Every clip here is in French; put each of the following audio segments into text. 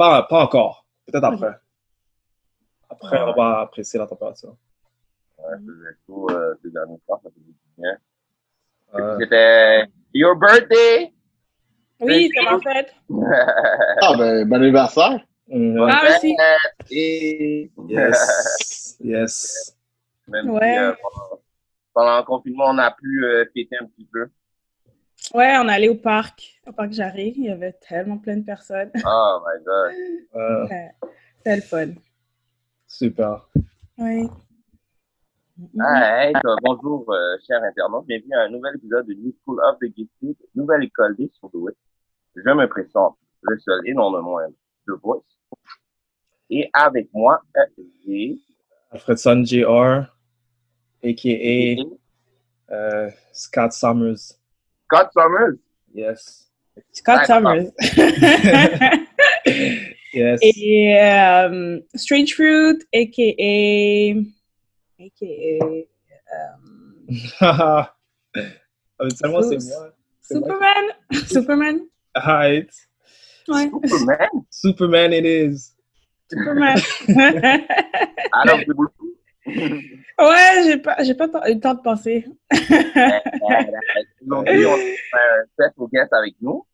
Pas, pas encore. Peut-être après. Après, on va apprécier la température. Ouais, chaud euh, ces derniers temps, ça faisait du bien. Euh, C'était Your birthday! Oui, c'est ma fête. Ah, ben, bon anniversaire. mm, Ah, merci. Et yes. yes. même si, Ouais. euh, pendant, pendant le confinement, on a pu euh, fêter un petit peu. Ouais, on est allé au parc, au parc Jarry. Il y avait tellement plein de personnes. Oh my god. Euh, Ouais, C'était le fun. super. Oui. Ah, hey, bonjour, euh, chers internautes. Bienvenue à un nouvel épisode de New School of the Gifted, nouvelle école des surdoués. Je me présente, le seul et non le moindre, The Voice. Et avec moi, euh, j'ai Alfredson Jr., a.k.a. euh, Scott Summers. Scott Summers. Yes. Scott D'accord. Summers. yes. Et euh, Strange Fruit, a.k.a. a.k.a. euh, ah, mais seulement c'est moi. C'est moi. Superman? Superman? Alright. Ouais, Superman? Superman it is. Superman. Adam Blue. Ouais, j'ai pas, j'ai pas eu le temps de penser. Aujourd'hui, on a un special guest avec nous.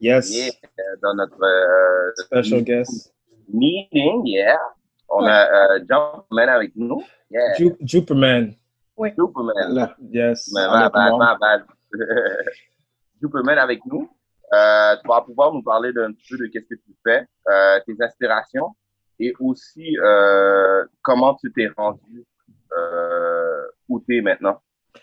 Yes. Et, euh, dans notre euh, Special guest. meeting, yeah. On a euh, Jumpman avec nous. Yeah, Ju- Juperman. Superman. Là. Yes. Mais ma ma bad. Superman avec nous. Euh, tu vas pouvoir nous parler d'un petit peu de qu'est-ce que tu fais, euh, tes aspirations et aussi euh, comment tu t'es rendu euh, où tu es maintenant?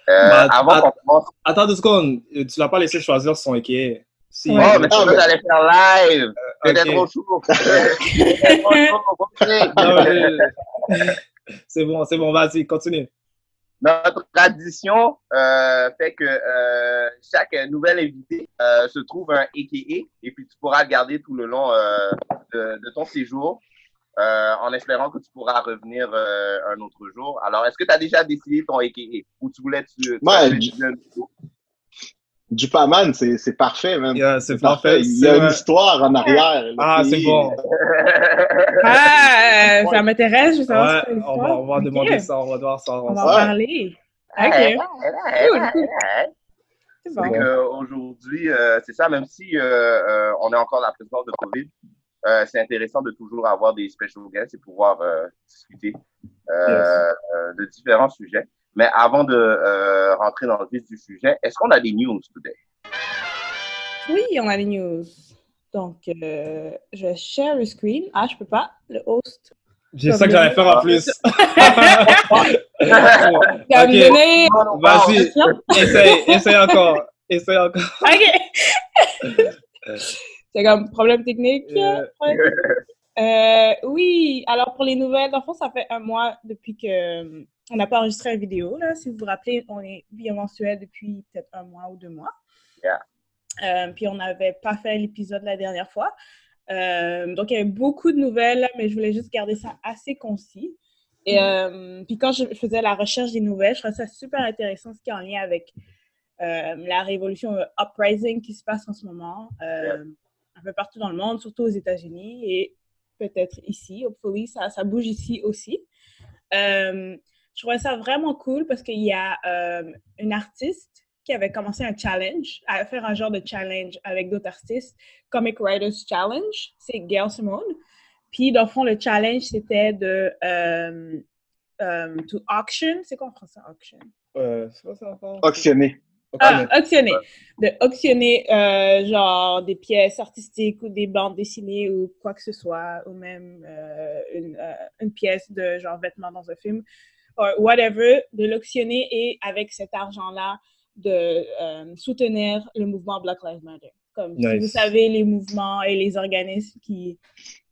Euh, Bah, avant bah- qu'on commence, Attends deux secondes. Tu l'as pas laissé choisir son AKA. Si. oh, mais tu veux aller faire live. C'était trop chaud. C'est bon, c'est bon, vas-y, continue. Notre tradition euh, fait que euh, chaque nouvel invité euh, se trouve un AKA et puis tu pourras le garder tout le long euh, de, de ton séjour euh, en espérant que tu pourras revenir euh, un autre jour. Alors, est-ce que tu as déjà décidé ton AKA ou tu voulais tu, tu Ouais, du- nouveau? Jupaman, c'est c'est parfait, même. Yeah, c'est parfait. parfait. Il y a c'est une histoire en arrière. Ah, c'est bon. Ah, euh, ça m'intéresse, je savoir Ouais, on va, on va demander ça, on va devoir ça. On va en Ouais. parler. Ok, cool, bon. aujourd'hui, euh, c'est ça, même si euh, euh, on est encore dans la présidence de COVID, euh, c'est intéressant de toujours avoir des special guests et pouvoir euh, discuter euh, Yes. de différents sujets. Mais avant de euh, rentrer dans le vif du sujet, est-ce qu'on a des news today? Oui, on a les news. Donc, euh, je vais share le screen. Ah, je peux pas. Le host. C'est ça que j'allais faire en plus. Tu vas Ok. me donner. Vas-y, essaye, essaye encore. Essaye encore. Ok. C'est comme problème technique. Problème technique. Euh, oui, alors pour les nouvelles, dans le fond, ça fait un mois depuis que euh, on n'a pas enregistré une vidéo. Là. Si vous vous rappelez, on est bimensuel depuis peut-être un mois ou deux mois. Yeah. Euh, puis on n'avait pas fait l'épisode la dernière fois. Euh, donc il y avait beaucoup de nouvelles, mais je voulais juste garder ça assez concis. Et euh, puis quand je faisais la recherche des nouvelles, je trouvais ça super intéressant ce qui est en lien avec la révolution uprising qui se passe en ce moment, un peu partout dans le monde, surtout aux États-Unis et peut-être ici. Hopefully, ça, ça bouge ici aussi. Euh, je trouvais ça vraiment cool parce qu'il y a euh, une artiste qui avait commencé un challenge, à faire un genre de challenge avec d'autres artistes, Comic Writers Challenge, c'est Gail Simone. Puis, dans le fond, le challenge, c'était de euh, euh, to auction. C'est quoi en français, auction? euh, c'est quoi ça encore? Auctionné. Ah, auctionner. De auctionner, euh, genre, des pièces artistiques ou des bandes dessinées ou quoi que ce soit, ou même euh, une, euh, une pièce de, genre, vêtements dans un film, or whatever, de l'auctionner et avec cet argent-là, de euh, soutenir le mouvement Black Lives Matter. Comme si vous savez, les mouvements et les organismes qui,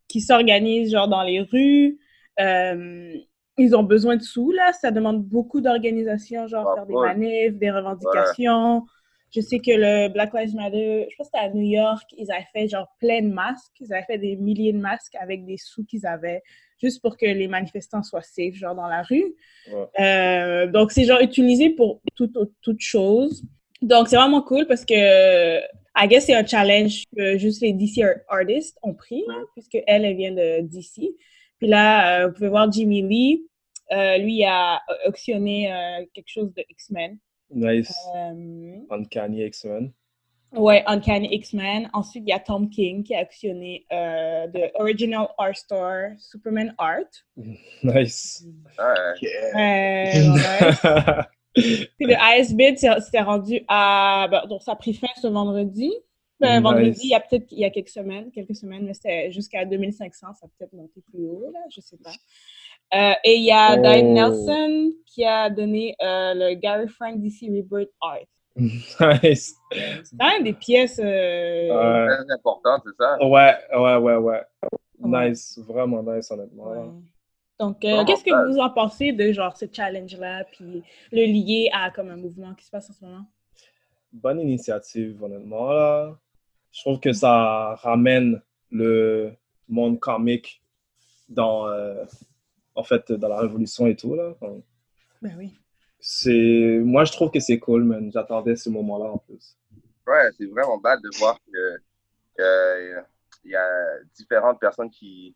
qui s'organisent, genre, dans les rues, euh, ils ont besoin de sous, là. Ça demande beaucoup d'organisation, genre Ah, faire des manifs, des revendications. Je sais que le Black Lives Matter, je pense que c'était à New York, ils avaient fait genre plein de masques. Ils avaient fait des milliers de masques avec des sous qu'ils avaient, juste pour que les manifestants soient safe, genre dans la rue. Ouais. Euh, donc, c'est genre utilisé pour toute, toute chose. Donc, c'est vraiment cool parce que, I guess, c'est un challenge que juste les DC ar- artists ont pris, puisque elle, elle vient de DC. Puis là, euh, vous pouvez voir Jimmy Lee. Euh, lui, a auctionné euh, quelque chose de X-Men. Nice. Euh, Uncanny X-Men. ouais, Uncanny X-Men. Ensuite, il y a Tom King qui a auctionné euh, de Original Art Store Superman Art. Nice. Yeah. Euh, ouais. Puis le c'est- c'était rendu à. ben, donc, ça a pris fin ce vendredi. Ben, Nice. Vendredi, il y a peut-être il y a quelques semaines, quelques semaines, mais c'était jusqu'à 2500. Ça a peut-être monté plus haut, là, je sais pas. Euh, et il y a Oh. Diane Nelson qui a donné euh, le Gary Frank DC Rebirth Art. nice. C'est quand même des pièces. euh, Ouais. Très important, c'est ça? Ouais, ouais, ouais, ouais. Nice, vraiment nice, honnêtement. ouais. Donc, euh, qu'est-ce que vous en pensez de genre ce challenge-là, puis le lier à comme un mouvement qui se passe en ce moment? Bonne initiative, honnêtement. Là. Je trouve que ça ramène le monde comique dans, euh, en fait, dans la révolution et tout. Là. Ben oui. c'est... Moi, je trouve que c'est cool, man. J'attendais ce moment-là en plus. Ouais, c'est vraiment bad de voir que que il y a différentes personnes qui,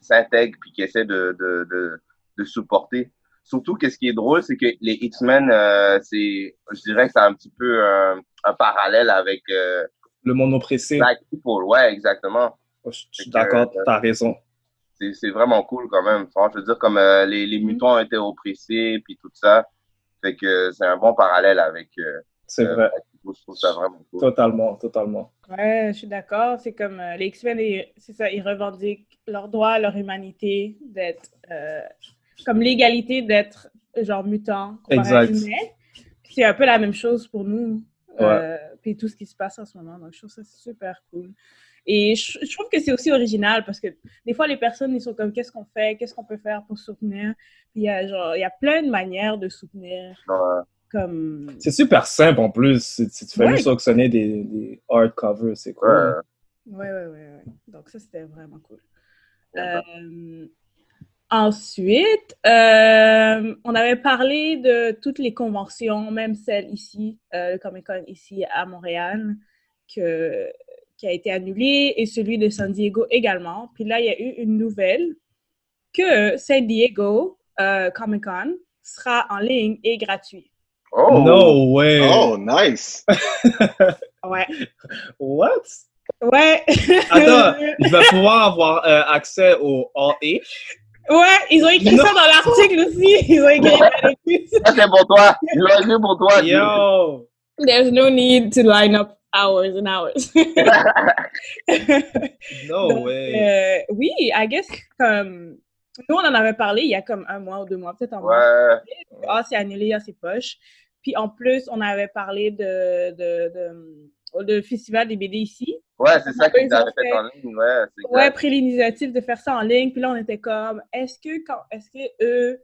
s'intègrent puis qui essaient de, de, de, de supporter. Surtout que ce qui est drôle, c'est que les X-Men, euh, c'est, je dirais que c'est un petit peu un, un parallèle avec euh, Le monde oppressé, Black People. Ouais, exactement. je suis d'accord, t'as raison. C'est, vraiment cool quand même. Franchement, je veux dire, comme euh, les, les mutants ont été oppressés puis tout ça. Fait que c'est un bon parallèle avec euh, C'est euh, vrai. Je trouve ça vraiment cool. Totalement, totalement. Ouais, je suis d'accord. C'est comme euh, les X-Men, c'est ça, ils revendiquent leur droit, leur humanité, d'être euh, comme l'égalité d'être genre mutant Exact. C'est un peu la même chose pour nous. Euh, puis tout ce qui se passe en ce moment. Donc, je trouve ça super cool. Et je, je trouve que c'est aussi original parce que des fois, les personnes, ils sont comme qu'est-ce qu'on fait, qu'est-ce qu'on peut faire pour soutenir? Puis il y a genre, il y a plein de manières de soutenir. Ouais. Comme. C'est super simple en plus. Si si tu fais Ouais. juste auctionner des, des hardcovers, c'est cool. Ouais. Ouais, ouais. Donc, ça, c'était vraiment cool. Ouais. Euh, ensuite, euh, on avait parlé de toutes les conventions, même celle ici, euh, le Comic Con ici à Montréal, que, qui a été annulée, et celui de San Diego également. Puis là, il y a eu une nouvelle que San Diego euh, Comic Con sera en ligne et gratuit. Oh! No way! Oh, nice. Ouais. What? Ouais. Attends, il va pouvoir avoir euh, accès au All H? Ouais, ils ont écrit Non. ça dans l'article aussi. Ils ont écrit. Ça, c'est pour toi. Ils l'ont écrit pour toi. Yo! There's no need to line up hours and hours. No Donc, way! euh, oui, I guess comme nous on en avait parlé il y a comme un mois ou deux mois, peut-être en mars. Ouais. Ah, c'est annulé, ah, c'est poche. Puis en plus, on avait parlé de, de, de, de festival des BD ici. Ouais, c'est ça qu'ils avaient fait fait- en ligne. Ouais, c'est Ouais, pris l'initiative de faire ça en ligne. Puis là, on était comme, est-ce que quand, est-ce que eux,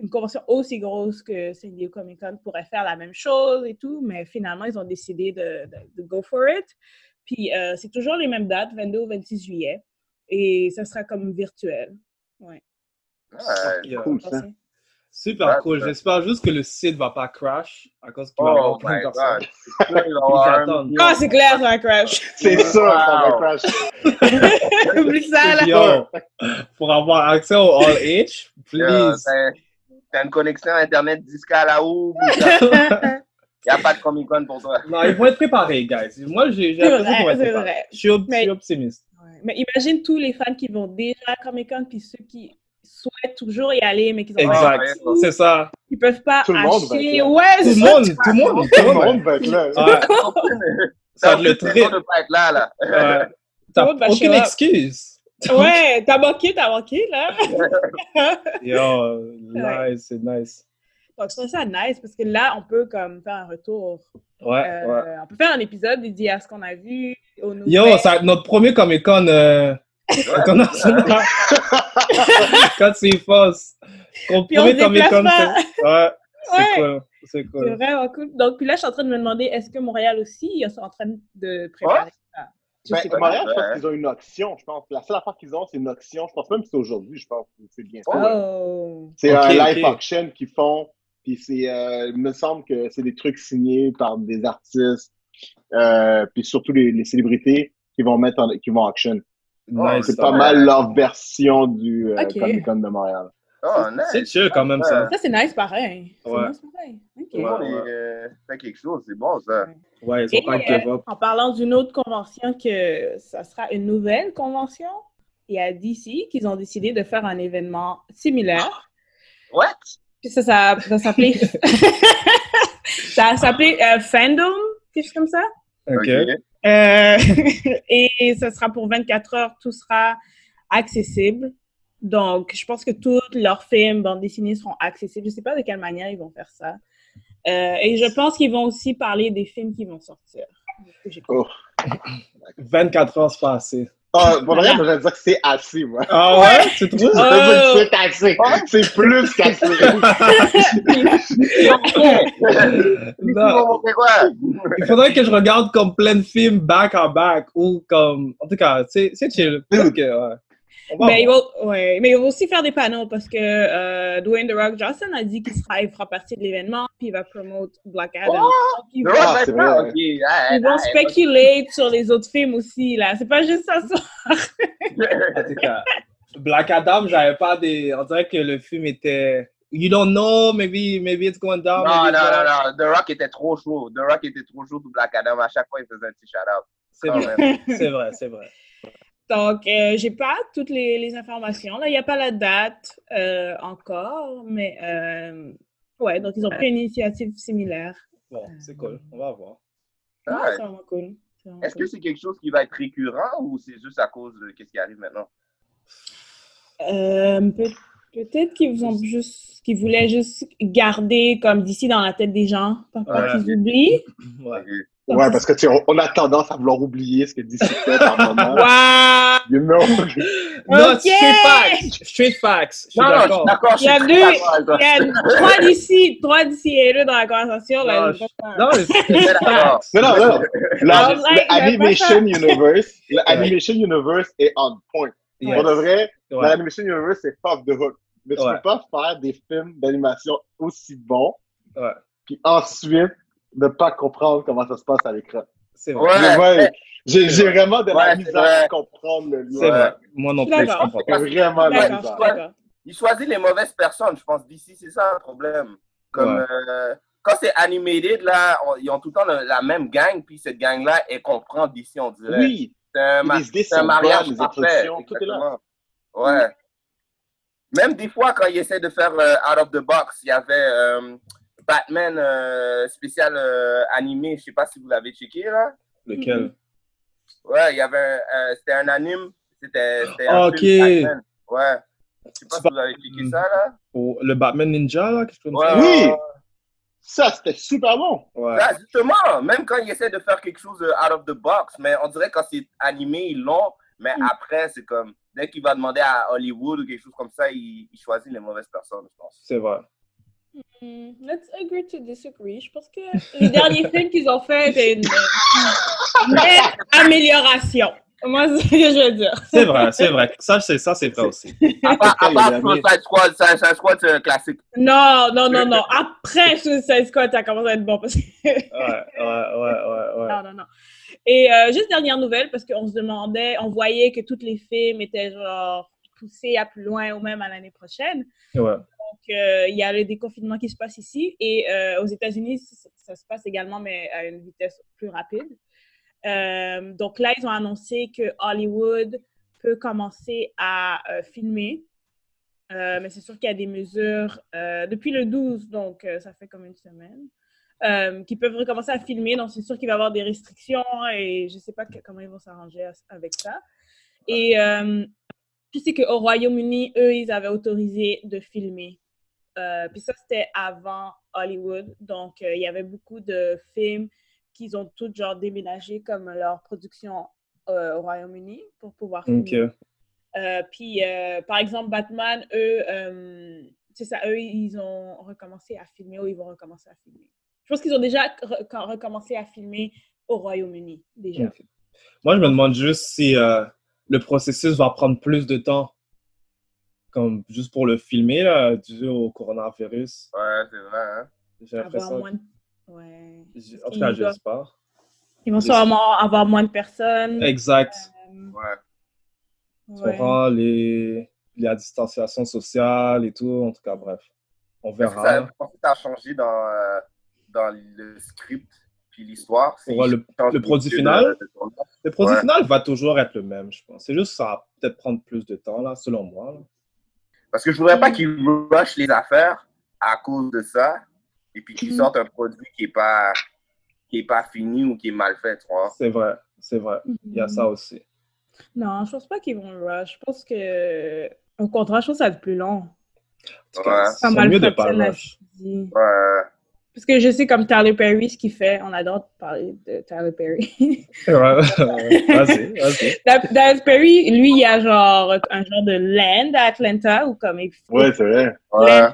une convention aussi grosse que San Diego Comic Con pourrait faire la même chose et tout, mais finalement, ils ont décidé de, de, de go for it. Puis euh, c'est toujours les mêmes dates, 22 au 26 juillet. Et ça sera comme virtuel. Ouais. Ouais. Yeah. Cool, ça. Super cool. J'espère juste que le site va pas crash à cause qu'il va y avoir Oh plein de avoir J'attends. million. Ah, c'est clair, ça va crash. C'est sûr, ça va crash. Oublie ça, là. Yo, pour avoir accès au All Yeah, please. t'as- T'as une connexion Internet 10K là-haut. Il n'y a pas de Comic Con pour toi. Non, ils vont être préparés, guys. Moi, j'ai j'ai C'est l'impression qu'ils vont vrai, être vrai. Je suis, je suis optimiste. Ouais. Mais imagine tous les fans qui vont déjà à Comic Con, puis ceux qui souhaitent toujours y aller, mais qu'ils ont Exact. ouais. C'est ça. ils peuvent pas Tout le monde va acheter. Ouais, Tout le monde, tout le monde, tout Tout le le monde. monde va être là. Ça va être le très trip. de pas être là, là. T'as monde va aucune show Ouais, t'as manqué, t'as manqué, là. Yo, nice, c'est nice. Donc, je trouve ça nice parce que là, on peut comme faire un retour. Ouais, Euh, ouais. On peut faire un épisode dédié à ce qu'on a vu, aux nouvelles. Yo, ça, notre premier Comic Con euh. Quand c'est fausse. Notre Puis on premier Comic Con. Ouais, c'est Ouais. cool. C'est C'est cool. vraiment cool. Donc, puis là, je suis en train de me demander, est-ce que Montréal aussi, ils sont en train de préparer ça? Ben, sais pas. Montréal, je pense qu'ils ont une auction, je pense. La seule affaire qu'ils ont, c'est une auction. Je pense même que c'est aujourd'hui, je pense. C'est bien ça. Oh. C'est un live ok. auction qu'ils font. Puis c'est, euh, il me semble que c'est des trucs signés par des artistes, euh, puis surtout les, les célébrités qui vont mettre en, qui vont auction. Nice. C'est ça. pas mal leur version du euh. Comic Con de Montréal. Oh, C'est nice. chill quand même, ça. Ça, c'est nice pareil. C'est Ouais. nice pareil. OK. Tout le monde Ouais, est, euh, fait quelque chose, c'est bon, ça. Ouais, ils Et, ont pas give up. En parlant d'une autre convention, que ça sera une nouvelle convention, il y a DC qu'ils ont décidé de faire un événement similaire. What? Puis ça, ça, ça s'appelait... ça s'appelait euh, Fandom, quelque chose comme ça. Ok. Euh, et ce sera pour 24 heures, tout sera accessible. Donc, je pense que tous leurs films, bandes dessinées seront accessibles. Je ne sais pas de quelle manière ils vont faire ça. Euh, et je pense qu'ils vont aussi parler des films qui vont sortir. Oh. 24 heures, c'est pas assez. Ah, pour vrai, vais dire que c'est assez, moi. Ah ouais? Tu trouves? Que c'est assez. C'est plus qu'assez. C'est? Il faudrait que je regarde comme plein de films back à back ou comme. En tout cas, c'est c'est chill. Que, ouais. Mais ils, vont, ouais, mais ils vont aussi faire des panneaux parce que euh, Dwayne The Rock Johnson a dit qu'il sera, il fera partie de l'événement puis il va promote Black Adam. Donc, ils vont, Ah, vrai. Ah, vont ah, spéculer sur les autres films aussi. là. C'est pas juste ça. Black Adam, j'avais pas des. On dirait que le film était. You don't know, maybe, maybe it's going down. Non, maybe non, non, non. The Rock était trop chaud. The Rock était trop chaud pour Black Adam. À chaque fois, il faisait un petit shout-out. C'est vrai, c'est vrai, c'est vrai. Donc, euh, j'ai pas toutes les, les informations. Là, il n'y a pas la date euh, encore, mais euh, ouais, donc ils ont pris une initiative similaire. Bon, c'est cool. On va voir. Ouais, Ouais. c'est vraiment cool. Est-ce que c'est quelque chose qui va être récurrent ou c'est juste à cause de ce qui arrive maintenant? Euh, peut- Peut-être qu'ils ont juste, qu'ils voulaient juste garder comme d'ici dans la tête des gens, pour pas Ouais. qu'ils oublient. Ouais. Ouais, parce que tu sais, on- a tendance à vouloir oublier ce que DC fait en moment. Waouh! You know? Non, Ok. straight facts. Straight facts. Je suis Non, non, je suis d'accord. Il y a deux, il y a trois d'ici, trois d'ici et deux dans la conversation. Là, Non, je Non, c'est. Non, non, non. La- I was like, le Animation j'aime Universe, le Animation Universe est on point. Yes. Pour de vrai, Ouais. l'Animation Universe, c'est off the hook. Mais tu Ouais. peux pas faire des films d'animation aussi bons, Ouais. puis ensuite ne pas comprendre comment ça se passe à l'écran. C'est vrai. Ouais. Mais ouais, J'ai j'ai vraiment de la misère vrai. à comprendre le C'est vrai. Moi non plus, je comprends pas. Vraiment de la misère. Il choisit les mauvaises personnes, je pense. D'ici, c'est ça le problème. Comme Ouais. euh, quand c'est animated, là, on- ils ont tout le temps le- la même gang, puis cette gang-là, elle comprend d'ici, on dirait. Oui, C'est un, ma- c'est un mariage parfait. tout est là. Ouais. Même des fois, quand ils essaient de faire euh, out of the box, il y avait euh, Batman euh, spécial euh, animé, je sais pas si vous l'avez checké, là. Lequel? Ouais, il y avait euh, c'était un anime, c'était c'était un Ok. film Batman. Ouais. Je sais pas si vous avez checké ça, là. Le Batman Ninja, là, quelque chose comme Ouais. ça? Oui, ça c'était super bon. Ouais. Là, justement, même quand ils essaient de faire quelque chose out of the box, mais on dirait quand c'est animé, ils l'ont, mais Mm. après, c'est comme, dès qu'il va demander à Hollywood ou quelque chose comme ça, il, il choisit les mauvaises personnes, je pense. C'est vrai. Hmm, Let's agree to disagree. Je pense que les derniers films qu'ils ont fait, c'est une, une amélioration. Moi, c'est ce que je veux dire? C'est vrai, c'est vrai. Ça, c'est ça, c'est vrai aussi. Part dernier. Suicide Squad, Suicide Squad, c'est un classique. Non, non, non, non. Après Suicide Squad, ça commence à être bon. Parce que... Ouais, ouais, ouais, ouais, ouais. non, non, non. Et euh, juste dernière nouvelle, parce qu'on se demandait, on voyait que tous les films étaient genre poussés à plus loin ou même à l'année prochaine. Ouais. Donc, euh, il y a le déconfinement qui se passe ici. Et euh, aux États-Unis, ça, ça se passe également, mais à une vitesse plus rapide. Euh, donc là, ils ont annoncé que Hollywood peut commencer à euh, filmer Euh, mais c'est sûr qu'il y a des mesures depuis le 12, donc ça fait comme une semaine, qui peuvent recommencer à filmer. Donc c'est sûr qu'il va y avoir des restrictions et je ne sais pas comment ils vont s'arranger avec ça. Et je sais qu'au Royaume-Uni, eux, ils avaient autorisé de filmer. Puis ça, c'était avant Hollywood. Donc il y avait beaucoup de films qu'ils ont tous genre déménagé comme leur production euh, au Royaume-Uni pour pouvoir filmer. Ok. Euh, puis, euh, par exemple, Batman, eux, euh, c'est ça, eux, ils ont recommencé à filmer ou ils vont recommencer à filmer. Je pense qu'ils ont déjà re- recommencé à filmer au Royaume-Uni, déjà. Moi, je me demande juste si euh, le processus va prendre plus de temps, comme juste pour le filmer, là, dû au coronavirus. Ouais, c'est vrai, hein. J'ai Avoir l'impression. moins de... Ouais. En tout cas, j'espère. Ils vont sûrement avoir moins de personnes. Exact. Euh, Ouais. Tu ouais. comprends, les, la distanciation sociale et tout. En tout cas, bref. On verra. vous pensez que ça a changé dans, euh, dans le script puis l'histoire? Le- produit final? de- Le produit Ouais. final va toujours être le même, je pense. C'est juste que ça va peut-être prendre plus de temps, là, selon moi. là. Parce que je voudrais pas qu'ils rushent les affaires à cause de ça et puis qu'ils Mhm. sortent un produit qui est pas qui est pas fini ou qui est mal fait, tu vois. C'est vrai, c'est vrai. Il y a ça aussi. Non, je pense pas qu'ils vont rush. Je pense que, au contraire, je pense que ça va être plus long. Ouais. c'est Pas mal mieux de fait, pas rush. Ouais. Parce que je sais comme Tyler Perry, ce qu'il fait, on adore parler de Tyler Perry. Vas-y, vas-y. Tyler Perry, lui, il y a genre un genre de land à Atlanta ou comme il Ouais, c'est vrai. Ouais.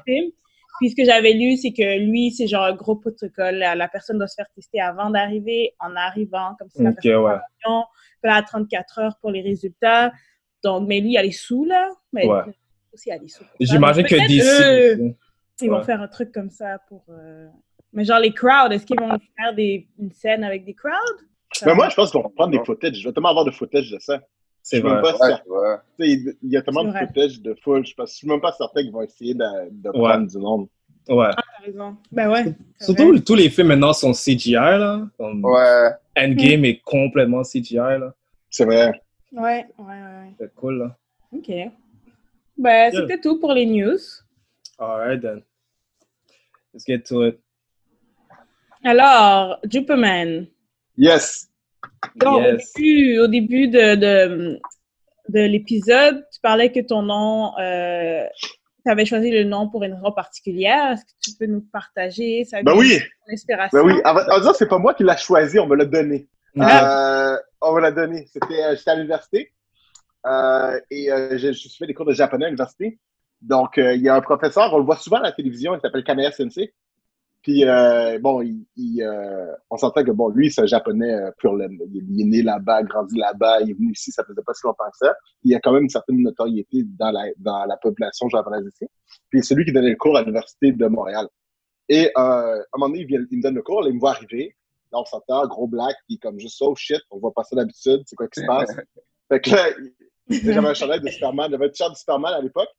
Puis ce que j'avais lu, c'est que lui, c'est genre un gros protocole. La, la personne doit se faire tester avant d'arriver, en arrivant, comme si la personne ouais. Puis là, à 34 heures pour les résultats. Donc, mais lui, il y a les sous, là. Mais Ouais. aussi, il y a les sous. J'imagine que d'ici. Ils vont faire un truc comme ça pour. euh, Mais genre les crowds, est-ce qu'ils vont faire des... une scène avec des crowds? Ça Mais moi, je pense qu'on va prendre des footage. Je vais tellement avoir de footage de ça. C'est même vrai. pas Il y a tellement de footage de foule. Je je suis même pas certain qu'ils vont essayer de, de Ouais. prendre du monde. Ouais. T'as raison. Ben ouais. Surtout, vrai. tous les films maintenant sont CGI, là. Comme Ouais. Endgame est complètement CGI, là. C'est vrai. Ouais, ouais, ouais. C'est cool, là. OK. Ben, Yeah. c'était tout pour les news. Alright, then. Let's get to it. Alors, Juperman. Yes. Donc, Yes. au début, au début de, de, de l'épisode, tu parlais que ton nom, tu avais choisi le nom pour une raison particulière. Est-ce que tu peux nous partager? Ça Ben oui. ton inspiration? Ben oui. En en disant, c'est pas moi qui l'a choisi, on me l'a donné. Euh, on me l'a donné. C'était, euh, j'étais à l'université euh, et euh, je, je fait des cours de japonais à l'université. Donc, euh, il y a un professeur, on le voit souvent à la télévision, il s'appelle Kanaya Sensei. Puis, euh, bon, il, il, euh, on s'entend que, bon, lui, c'est un japonais euh, pur laine. Il, il est né là-bas, grandi là-bas, il est venu ici, ça faisait pas si longtemps que ça. Il a quand même une certaine notoriété dans la, dans la population japonaise ici. Puis, c'est lui qui donnait le cours à l'université de Montréal. Et euh, à un moment donné, il, vient, il me donne le cours, là, il me voit arriver. Là, on s'entend, gros black, puis comme juste, oh shit, on voit pas ça d'habitude, c'est quoi qui se passe? fait que là, j'avais un chandail de Superman, j'avais un t-shirt de Superman à l'époque.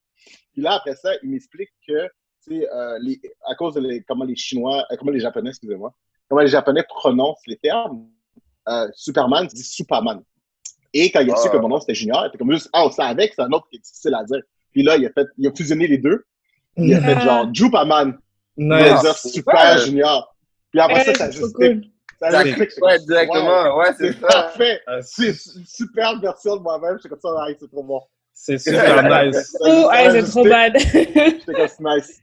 Puis là, après ça, il m'explique que, euh, les- à cause de les- comment les Chinois, euh, comment les Japonais, excusez-moi, comment les Japonais prononcent les termes, euh, Superman se dit Superman. Et quand il a su Ah. que mon nom c'était Junior, il était comme juste, ah, ça avec, c'est un autre qui est difficile à dire. Puis là, il a fait, il a fusionné les deux. Il a fait Ah. genre Jupaman. Il a Nice. dit Super Junior. Puis après ça, Ouais, ça a c'est juste cool. ça Ça ouais, directement. Ouais, c'est C'est ça. parfait. Euh, C'est C'est une superbe version de moi-même. J'étais comme ça, ah, c'est trop bon. c'est super nice. Oh, hey, c'est trop bad. J'étais comme c'est nice.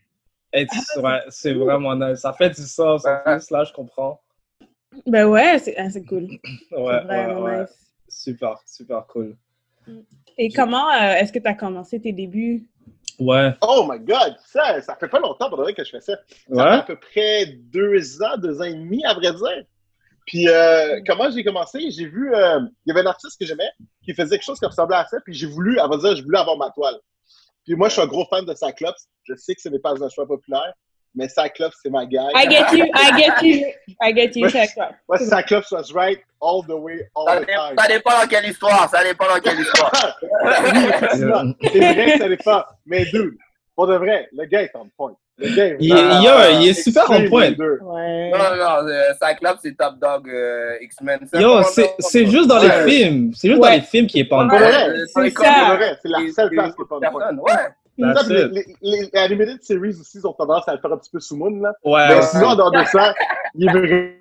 Ouais, c'est vraiment nice. Ça fait du sens en plus, là, je comprends. ben ouais, c'est ah, cool. Ouais, C'est ouais, vraiment ouais. nice. Super, super cool. Et comment euh, est-ce que tu as commencé tes débuts? Ouais, Oh my god, ça, ça fait pas longtemps pour de vrai que je fais ça. Ça fait à peu près deux ans, deux ans et demi, à vrai dire. Puis euh, comment j'ai commencé? J'ai vu, euh, il y avait un artiste que j'aimais qui faisait quelque chose qui ressemblait à ça, puis j'ai voulu, à vrai dire, j'ai voulu avoir ma toile. Puis moi, je suis un gros fan de Cyclops. Je sais que ce n'est pas un choix populaire, mais Cyclops, c'est ma guy. I get you, I get you, I get you, quoi? Moi, Cyclops was right all the way, all Ça the dépend, time. ça dépend dans quelle histoire. Ça dépend dans quelle histoire. C'est vrai que ça n'est pas. Mais dude, pour de vrai, le gars est en point. Le gars est Il, vraiment il, a- il est super en point. Ouais. Non, non, euh, Cyclops, c'est Top Dog euh, X-Men. C'est Yo, juste dans Ouais. les films. C'est juste Ouais. dans les films qui est pas en point. Euh, c'est ça. c'est la seule place qui est pas en point. Ouais. Ça, les, les, les animated series aussi ont tendance à le faire un petit peu sous moon, là. Ouais, Mais sinon, en dehors de ça, il est vrai-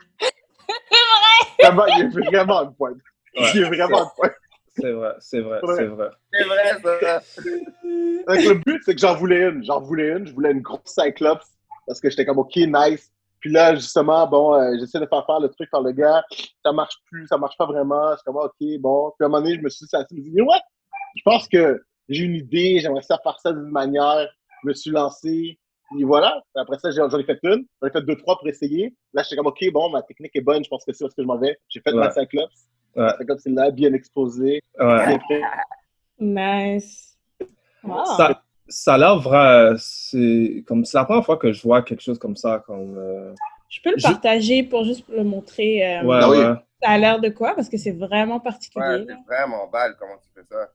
vraiment, il est vraiment un point. Ouais. Il est vraiment un point. C'est vrai, c'est vrai, c'est vrai. C'est vrai, ça. Donc, le but, c'est que j'en voulais une. J'en voulais une. Je voulais une grosse Cyclops parce que j'étais comme, OK, nice. Puis là, justement, bon, euh, j'essaie de faire faire le truc par le gars. Ça marche plus, ça marche pas vraiment. Je suis comme, OK, bon. Puis à un moment donné, je me suis dit, ça, je me suis dit, what? Je pense que j'ai une idée, j'aimerais ça faire ça d'une manière. Je me suis lancé. Puis voilà. Puis après ça, j'en ai fait une. J'en ai fait deux, trois pour essayer. Là, j'étais comme, OK, bon, ma technique est bonne. Je pense que c'est est-ce que je m'en vais. J'ai fait ma. Cyclops. Ouais. La Cyclops est là, bien. Ouais. fait. Nice. Wow. Ça, ça a l'air vrai. C'est comme c'est la première fois que je vois quelque chose comme ça. Comme, euh, Je peux le Je- partager pour juste le montrer. euh, ouais, Ah ouais. Ça a l'air de quoi? Parce que c'est vraiment particulier. Ouais, c'est vraiment balle comment tu fais ça.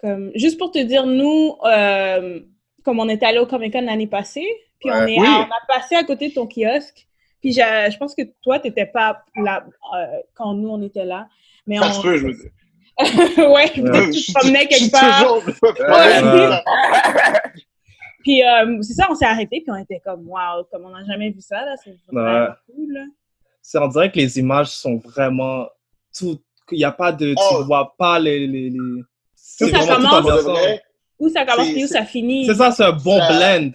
Comme, juste pour te dire, nous, euh, comme on est allé au Comic Con l'année passée, puis on, est, Oui. on a passé à côté de ton kiosque. Puis j'ai- je pense que toi, tu n'étais pas là euh, quand nous, on était là. Mais Ça on... se peut, je veux dire. ouais, tu Ouais. te promenais Je quelque part. toujours- Ouais. Ouais. Puis euh, c'est ça, on s'est arrêté, puis on était comme, waouh, comme on n'a jamais vu ça, là, c'est vraiment Ouais. cool. là. C'est, on dirait que les images sont vraiment tout. Il n'y a pas de. Oh. Tu vois pas les. les, les... C'est ça commence- Où ça commence, C'est- puis où ça finit? C'est ça, c'est un bon Ça- blend.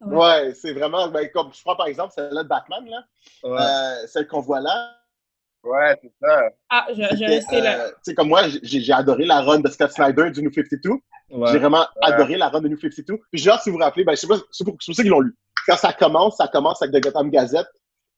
Ouais, c'est vraiment, ben, comme je prends par exemple celle-là de Batman, là, Ouais. euh, celle qu'on voit là. Ouais, c'est ça. Ah, je, je restais là. euh, Tu sais, comme moi, j'ai j'ai adoré la run de Scott Snyder du New 52. Ouais. J'ai vraiment adoré la run de New 52. Puis genre, si vous vous rappelez, ben, je sais pas, c'est pour, c'est pour ça qu'ils l'ont lu. Quand ça commence, ça commence avec The Gotham Gazette,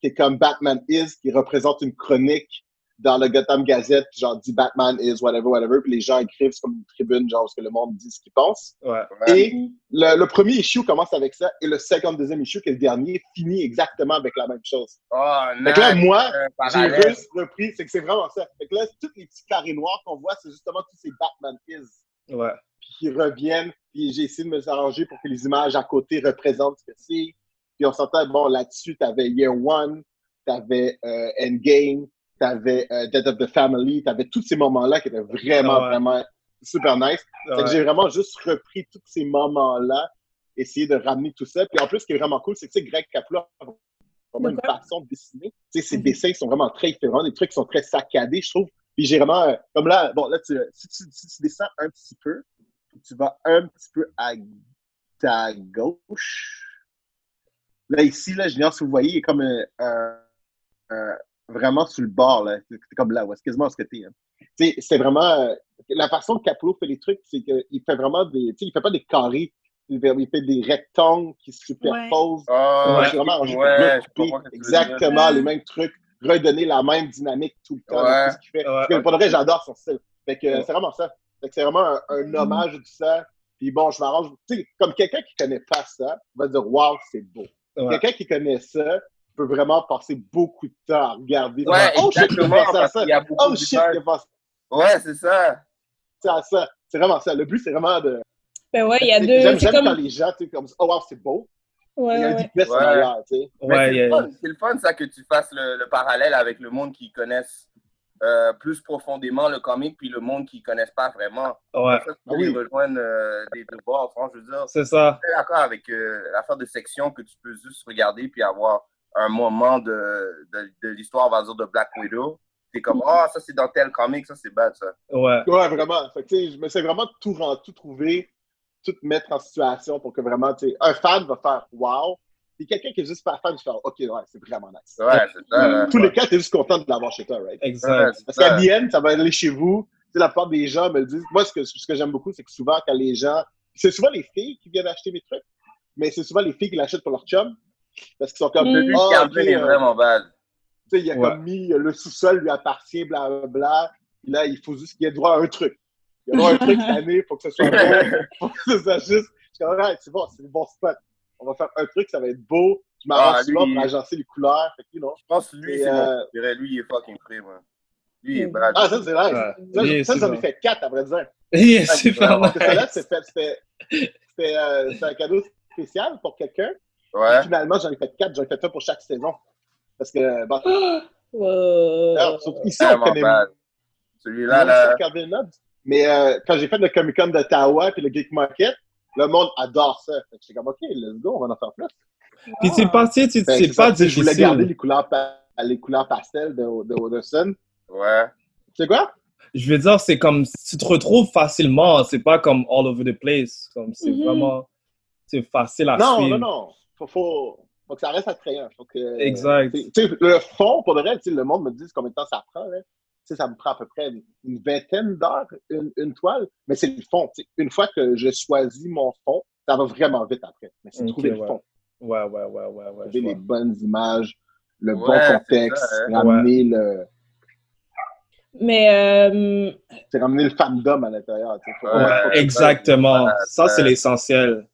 qui est comme Batman is, qui représente une chronique dans le Gotham Gazette, qui genre dit Batman is, whatever, whatever. Puis les gens écrivent, c'est comme une tribune, genre, où ce que le monde dit ce qu'il pense. Ouais. Ouais. Et le, le premier issue commence avec ça, et le second, deuxième issue, qui est le dernier, finit exactement avec la même chose. Oh, Fait que là, moi, Un j'ai juste repris, c'est que c'est vraiment ça. Fait que là, tous les petits carrés noirs qu'on voit, c'est justement tous ces Batman is Ouais. puis qui reviennent. Puis j'ai essayé de me arranger pour que les images à côté représentent ce que c'est. Puis on s'entend, bon, là-dessus, t'avais Year One, t'avais euh, Endgame, t'avais euh, Death of the Family, t'avais tous ces moments-là qui étaient vraiment, Ah ouais. vraiment super nice. Ouais. j'ai vraiment juste repris tous ces moments-là, essayé de ramener tout ça. Puis en plus, ce qui est vraiment cool, c'est que sais, Greg Capula a vraiment une façon de dessiner. Tu sais, ses Mhm. dessins sont vraiment très, vraiment des trucs qui sont très saccadés, je trouve. Puis j'ai vraiment, euh, comme là, bon, là, tu, si, tu, si tu descends un petit peu, tu vas un petit peu à ta gauche. Là, ici, là, j'ignore si vous voyez, il est comme un, un- un- vraiment sur le bord, là. C'est c'est comme là, ouais, c'est quasiment à ce côté. Hein. Tu sais, c'est vraiment, euh, la façon que Capullo fait les trucs, c'est qu'il fait vraiment des, tu sais, il fait pas des carrés, il fait, des rectangles qui se superposent. Oh, Ouais, vraiment ouais, je que exactement les mêmes trucs, redonner la même dynamique tout le temps Ouais. dans tout ce qu'il fait. Ouais. Parce que pour vrai, j'adore son style. Fait que euh, Ouais. c'est vraiment ça. Fait que c'est vraiment un, un Mhm. hommage de tout ça. Puis bon, je m'arrange. Tu sais, comme quelqu'un qui connaît pas ça, va dire Wow, c'est beau. Ouais. Quelqu'un qui connaît ça peut vraiment passer beaucoup de temps à regarder. Ouais, oh shit, il à parce ça. a beaucoup Oh shit, il pensé Ouais, c'est ça. à ça. C'est vraiment ça. Le but, c'est vraiment de. Ben ouais, il y a deux. J'aime C'est comme. quand les gens, tu sais, comme Oh wow, c'est beau. Ouais, il y a un ouais. deepness Ouais. tu sais. Ouais, c'est le a- fun, c'est le fun, ça, que tu fasses le, le parallèle avec le monde qui connaissent euh, plus profondément le comic, puis le monde qui ne connaissent pas vraiment. ouais. Ça, peux Ah oui. les rejoindre euh, des deux bords. Franchement, je veux dire, C'est ça. je suis d'accord avec euh, l'affaire de section que tu peux juste regarder puis avoir un moment de, de, de l'histoire, on va dire, de Black Widow. C'est comme, oh, ça c'est dans tel comic, ça c'est bad, ça. Ouais. Ouais, vraiment. Fait que, je me sais vraiment tout, tout trouver, tout mettre en situation pour que vraiment, tu sais, un fan va faire wow. Puis quelqu'un qui est juste pas fan, je fais OK, ouais, c'est vraiment nice. Ouais, c'est ça. tous les cas, t'es juste content de l'avoir chez toi, right? Exact. Parce ça. qu'à end, ça va aller chez vous. Tu sais, la plupart des gens me le disent. Moi, ce que, ce que j'aime beaucoup, c'est que souvent, quand les gens. C'est souvent les filles qui viennent acheter mes trucs, mais c'est souvent les filles qui l'achètent pour leur chum. Parce qu'ils sont comme. Mm. Celui Ah, qui a ok, est euh, vraiment bad. tu sais, il a Ouais. comme mis le sous-sol lui appartient, blablabla. Puis là, il faut juste qu'il y ait droit à un truc. Il y a droit à un truc cette année, il faut que ce soit beau. faut que ce soit juste. Je suis comme, Alright, c'est bon, c'est le bon spot. On va faire un truc, ça va être beau. Je m'arrange Ah, souvent pour agencer les couleurs. Fait que, you know. Je pense que lui, c'est euh, préféré. Lui, il est fucking prêt, moi. Lui, il est Mm. bad. Ah, ça, c'est nice. Ouais. Ça, Il j'en ai fait quatre, à vrai dire. Il est super que celle-là, nice. c'était euh, c'était un cadeau spécial pour quelqu'un. Ouais. Finalement, j'en ai fait quatre. J'en ai fait un pour chaque saison. Parce que, bon, Wow. alors, surtout ici, on Vraiment connaît bad. Celui-là, Non, là. Mais euh, quand j'ai fait le Comic Con d'Ottawa puis le Geek Market, Le monde adore ça. Fait que j'étais comme, OK, let's go, on va en faire plus. Puis c'est pas, tu sais, tu- ça, pas tu sais, Je voulais garder difficile. les couleurs, pa- les couleurs pastel de, de Waterson. Ouais. C'est quoi? Je veux dire, c'est comme, tu te retrouves facilement. C'est pas comme all over the place. Comme, c'est Mhm. vraiment, c'est facile à Non, suivre. non, non. Faut, faut, faut que ça reste attrayant. Faut que, Exact. le fond, pour de vrai, tu sais, le monde me dit combien de temps ça prend. Là. Tu sais, ça me prend à peu près une, une vingtaine d'heures, une, une toile. Mais c'est le fond. tu sais. Une fois que je choisis mon fond, ça va vraiment vite après. Mais c'est trouver le fond. Ouais, ouais, ouais, ouais, Trouver les bonnes images, le Ouais, bon contexte, ça, hein. ramener, le, Mais euh, c'est ramener le fandom à l'intérieur. Exactement. Ça, c'est ouais. l'essentiel.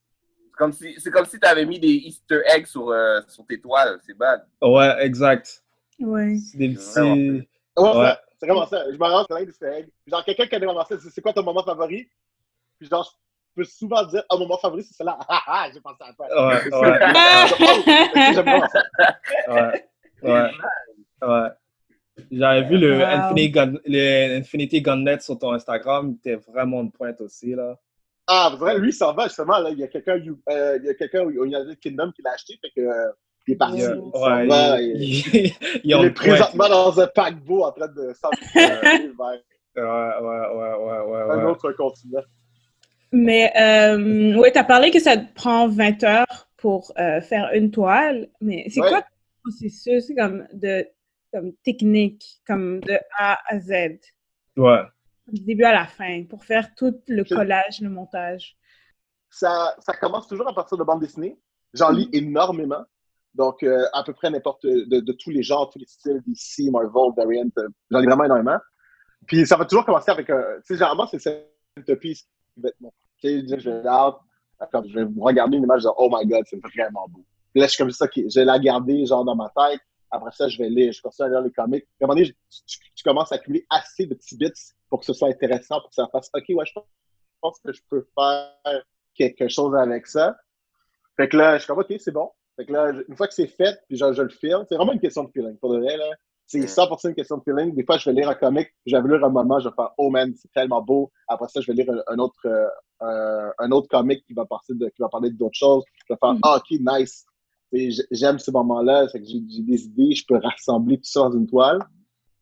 C'est comme si, c'est comme si t'avais mis des Easter eggs sur, euh, sur tes toiles. C'est bad. Ouais, exact. ouais. C'est des petits. Ouais, c'est vraiment ça. Je me rends plein d'easter eggs. Genre, quelqu'un qui a ça, c'est c'est quoi ton moment favori? Puis genre, je peux souvent dire, ah, mon moment favori, c'est celle-là. Ah, ah, j'ai pensé à ça. Ouais, ouais. Oh, J'aime vraiment ça. Ouais, ouais, ouais. J'avais vu le, Wow. Infinity Gun, le Infinity Gauntlet sur ton Instagram, il était vraiment de pointe aussi, là. Ah, vous savez, lui, il s'en va, justement. Là. Il y a quelqu'un euh, il y a quelqu'un au United Kingdom qui l'a acheté, fait que, euh, il est parti. Il, Il s'en ouais, va, il, il- il, il il est présentement dans un paquebot en train de s'envoler vers Ouais, ouais, ouais, ouais, ouais, un autre continent. Mais euh, ouais, tu as parlé que ça te prend 20 heures pour euh, faire une toile. Mais c'est Ouais. quoi le processus comme de comme technique, comme de A à Z, Ouais. Du début à la fin, pour faire tout le Je- collage, le montage? ça, ça commence toujours à partir de bande dessinée. J'en lis énormément. Donc, euh, à peu près n'importe de, de tous les genres, tous les styles, DC, Marvel, Variant, euh, j'en lis vraiment énormément. Puis ça va toujours commencer avec un. Tu sais, généralement, c'est centerpiece vêtements. Tu sais, je- je vais là, je vais regarder une image, genre, oh my god, c'est vraiment beau. Puis là, je suis comme ça, je vais la garder, genre, dans ma tête. Après ça, je vais lire, je continue à lire les comics. À un moment donné, je- tu, tu commences à accumuler assez de petits bits pour que ce soit intéressant, pour que ça fasse, ok, ouais, je pense que je peux faire quelque chose avec ça. Fait que là, je suis comme, OK, c'est bon. Fait que là, une fois que c'est fait, puis je, je le filme, c'est vraiment une question de feeling. Pour de vrai, là, c'est 100% une question de feeling. Des fois, je vais lire un comic, je vais lire un moment, je vais faire, oh man, c'est tellement beau. Après ça, je vais lire un, un autre, euh, un, un autre comic qui va, partir de, qui va parler d'autres choses. Je vais faire, Mhm. ah, OK, nice. J'aime ce moment-là. Fait que j'ai j'ai des idées, je peux rassembler tout ça dans une toile.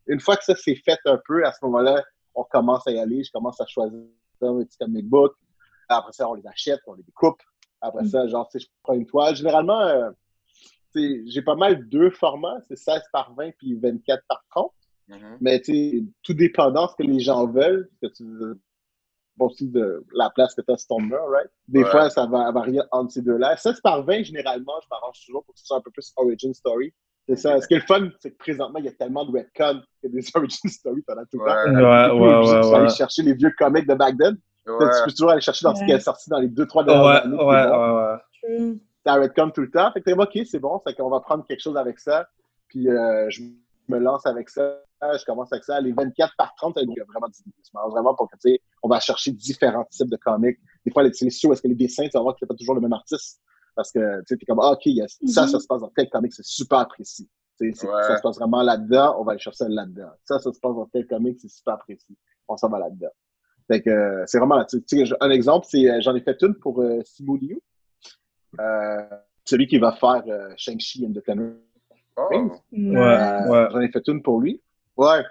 Une fois que ça c'est fait un peu, à ce moment-là, on commence à y aller. Je commence à choisir un petit comic book. Après ça, on les achète, on les découpe. Après ça, genre, tu sais, je prends une toile. Généralement, euh, j'ai pas mal deux formats. C'est 16 par 20 puis 24 par 30. Mhm. Mais tu sais, tout dépendant de ce que les gens veulent, que tu bon, aussi de la place que tu as sur ton mur, right? Des Ouais. fois, ça va varier entre ces deux-là. 16 par 20, généralement, je m'arrange toujours pour que ce soit un peu plus origin story. C'est ça. Ce qui est le fun, c'est que présentement, il y a tellement de retcon que des origin stories, t'en as tout le temps. Ouais. Ouais, ouais, ouais, d'aller ouais. chercher les vieux comics de back then. Tu Ouais. Tu peux toujours aller chercher dans ce qui Ouais. est sorti dans les deux, trois Ouais, dernières ouais, années. ouais, bon. ouais. True. Ça retcon tout le temps. Fait que t'es OK, c'est bon. Fait qu'on va prendre quelque chose avec ça. Puis euh, je me lance avec ça. Je commence avec ça. Les 24 par 30, il y a vraiment du vraiment pour que, tu sais, on va chercher différents types de comics. Des fois, les c'est sûr, est-ce que les dessins, tu vas voir que c'est pas toujours le même artiste? Parce que, tu sais, t'es comme, ah, OK, ça, ça se passe dans tel comic, c'est super précis. Ouais. Ça se passe vraiment là-dedans, on va aller chercher ça là-dedans. Ça, ça se passe dans tel comic, c'est super précis. On s'en va là-dedans. Fait que euh, c'est vraiment là-dessus. Tu sais, je- un exemple, c'est euh, j'en ai fait une pour euh, Simu Liu. Euh, celui qui va faire euh, Shang-Chi and the Ten Oh. Rings. Ouais. Euh, ouais. J'en ai fait une pour lui. Ouais.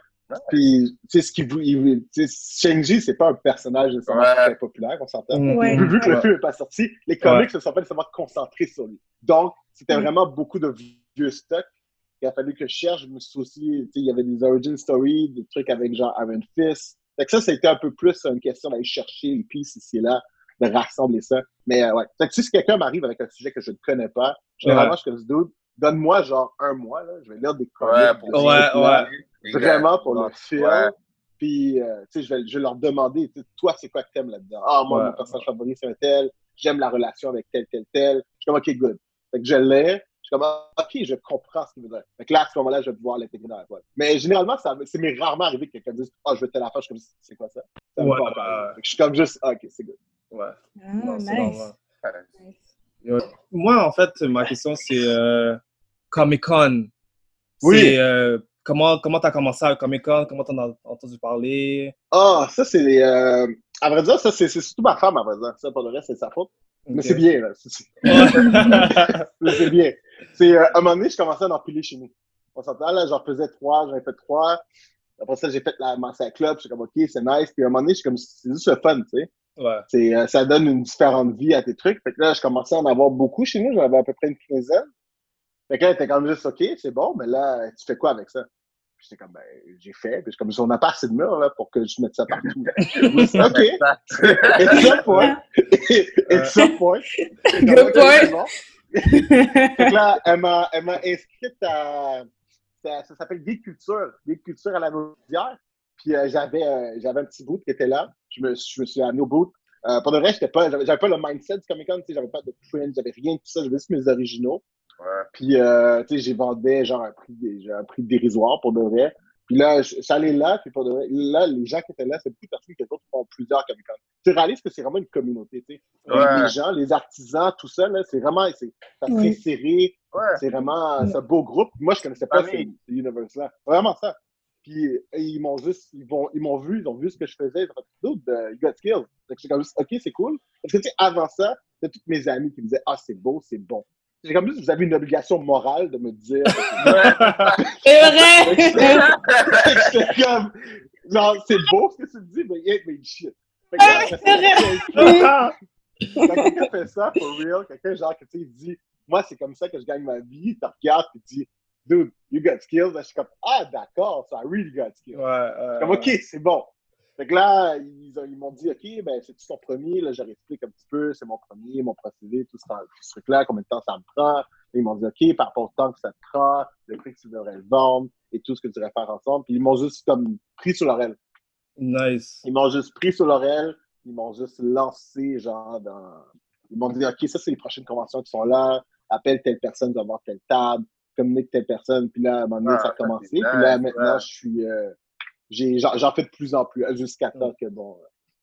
Puis, tu sais, ce tu sais, Shang-Chi, c'est pas un personnage nécessairement Ouais. très populaire, on s'entend. Ouais. Vu, vu que le ouais. film n'est pas sorti, les comics se sont pas nécessairement concentrés sur lui. Donc, c'était Mm. vraiment beaucoup de vieux stock. Il a fallu que je cherche. Je me suis aussi, tu sais, il y avait des origin stories, des trucs avec genre Iron Fist. Fait que ça, c'était un peu plus une question d'aller chercher les pistes ici et là, de rassembler ça. Mais euh, ouais. Fait que si quelqu'un m'arrive avec un sujet que je ne connais pas, généralement, je suis comme ce dude, donne-moi genre un mois, là, je vais lire des comics. Ouais, Ouais, truc-là, Exact. Vraiment pour le film. Ouais. Puis, euh, tu sais, je vais, je vais leur demander, tu sais, toi, c'est quoi que t'aimes là-dedans? Ah, moi, Ouais. mon personnage favori, c'est un tel. J'aime la relation avec tel, tel, tel. Je suis comme, OK, good. Fait que je l'ai. Je suis comme, ah, OK, je comprends ce qu'il veut dire. Fait que là, à ce moment-là, je vais pouvoir l'intégrer dans la toile. Mais généralement, ça, c'est m'est rarement arrivé que quelqu'un dise, ah, je veux telle affaire. Je suis comme, c'est quoi ça? Ouais. Fait que Je suis comme juste, ah, OK, c'est good. Ouais. Ah, Non, nice. Moi, en fait, ma question, c'est euh, Comic-Con. Oui. Comment comment tu as commencé à Comic-Con? Comment tu en as entendu parler? Ah, ça, c'est les, euh, À vrai dire, ça, c'est surtout ma femme, à vrai dire. Ça, pour le reste, c'est sa faute. Mais c'est bien, là. C'est- bien. C'est, euh, à un moment donné, je commençais à en empiler chez nous. On s'entend, là, j'en faisais trois, j'en ai fait trois. Après ça, j'ai fait la masse à club. J'étais comme, OK, c'est nice. Puis à un moment donné, je suis comme, c'est juste le fun, tu sais. Ouais. C'est, euh, ça donne une différente vie à tes trucs. Fait que là, je commençais à en avoir beaucoup chez nous. J'en avais à peu près une quinzaine. Fait que là, était comme juste, OK, c'est bon, mais là, tu fais quoi avec ça? Puis j'étais comme, ben, j'ai fait. Puis comme, on n'a pas assez de murs, là, pour que je mette ça partout. OK. It's a point. It's a point. Good point. Que là, elle m'a, elle m'a inscrite à. Ça, ça s'appelle Guide Culture. Guide Culture à la Naudière. Puis euh, j'avais, euh, j'avais un petit boot qui était là. Je me, je me suis amené au boot. Euh, pour le reste, pas, j'avais, j'avais pas le mindset du Comic Con. J'avais pas de print, j'avais rien de tout ça. J'avais juste mes originaux. Puis, euh, tu sais, j'ai vendais genre un prix, un prix dérisoire pour de vrai. Puis là, je, je suis allé là, puis pour de vrai, là, les gens qui étaient là, c'est beaucoup de personnes qui font plusieurs Comic Con. Tu réalises que c'est vraiment une communauté, tu sais. Ouais. Les gens, les artisans, tout ça, là, c'est vraiment, c'est Oui. serré. Ouais. C'est vraiment, c'est un beau groupe. Moi, je connaissais pas ce, ce univers-là. Vraiment ça. Puis, euh, ils m'ont juste, ils, vont, ils m'ont vu, ils ont vu ce que je faisais. Ils ont fait, dude, uh, you got skills. Donc, j'ai comme juste, OK, c'est cool. Parce que, tu sais, avant ça, c'était toutes mes amis qui me disaient, ah, c'est beau, c'est bon. J'ai comme juste, vous avez une obligation morale de me dire, C'est vrai! J'étais comme, genre, c'est beau ce que tu dis, mais yeah, mais shit. Fait que, Ah, c'est vrai. Quand quelqu'un fait ça, for real, quelqu'un genre que tu sais, il dit, moi, c'est comme ça que je gagne ma vie, tu regardes, tu dis, dude, you got skills. Là, je suis comme, ah, d'accord, ça, I really got skills. Ouais, ouais. Comme, ok, c'est bon. Fait que là, ils, ont- ils m'ont dit, ok, ben, c'est-tu ton premier? Là, je leur explique un petit peu, c'est mon premier, mon procédé, tout, ce, tout ce truc-là, combien de temps ça me prend? Ils m'ont dit, ok, par rapport au temps que ça te prend, le prix que tu devrais le vendre et tout ce que tu devrais faire ensemble. Puis ils m'ont juste comme pris sur l'oreille. Nice. Ils m'ont juste pris sur l'oreille, ils m'ont juste lancé, genre, dans. Ils m'ont dit, OK, ça, c'est les prochaines conventions qui sont là. Appelle telle personne, va voir telle table. Communique telle personne. Puis là, à un moment donné, Ah, ça a ça, commencé. Puis là, maintenant, ouais. je suis. euh, J'en j'en fais de plus en plus, jusqu'à temps que, bon,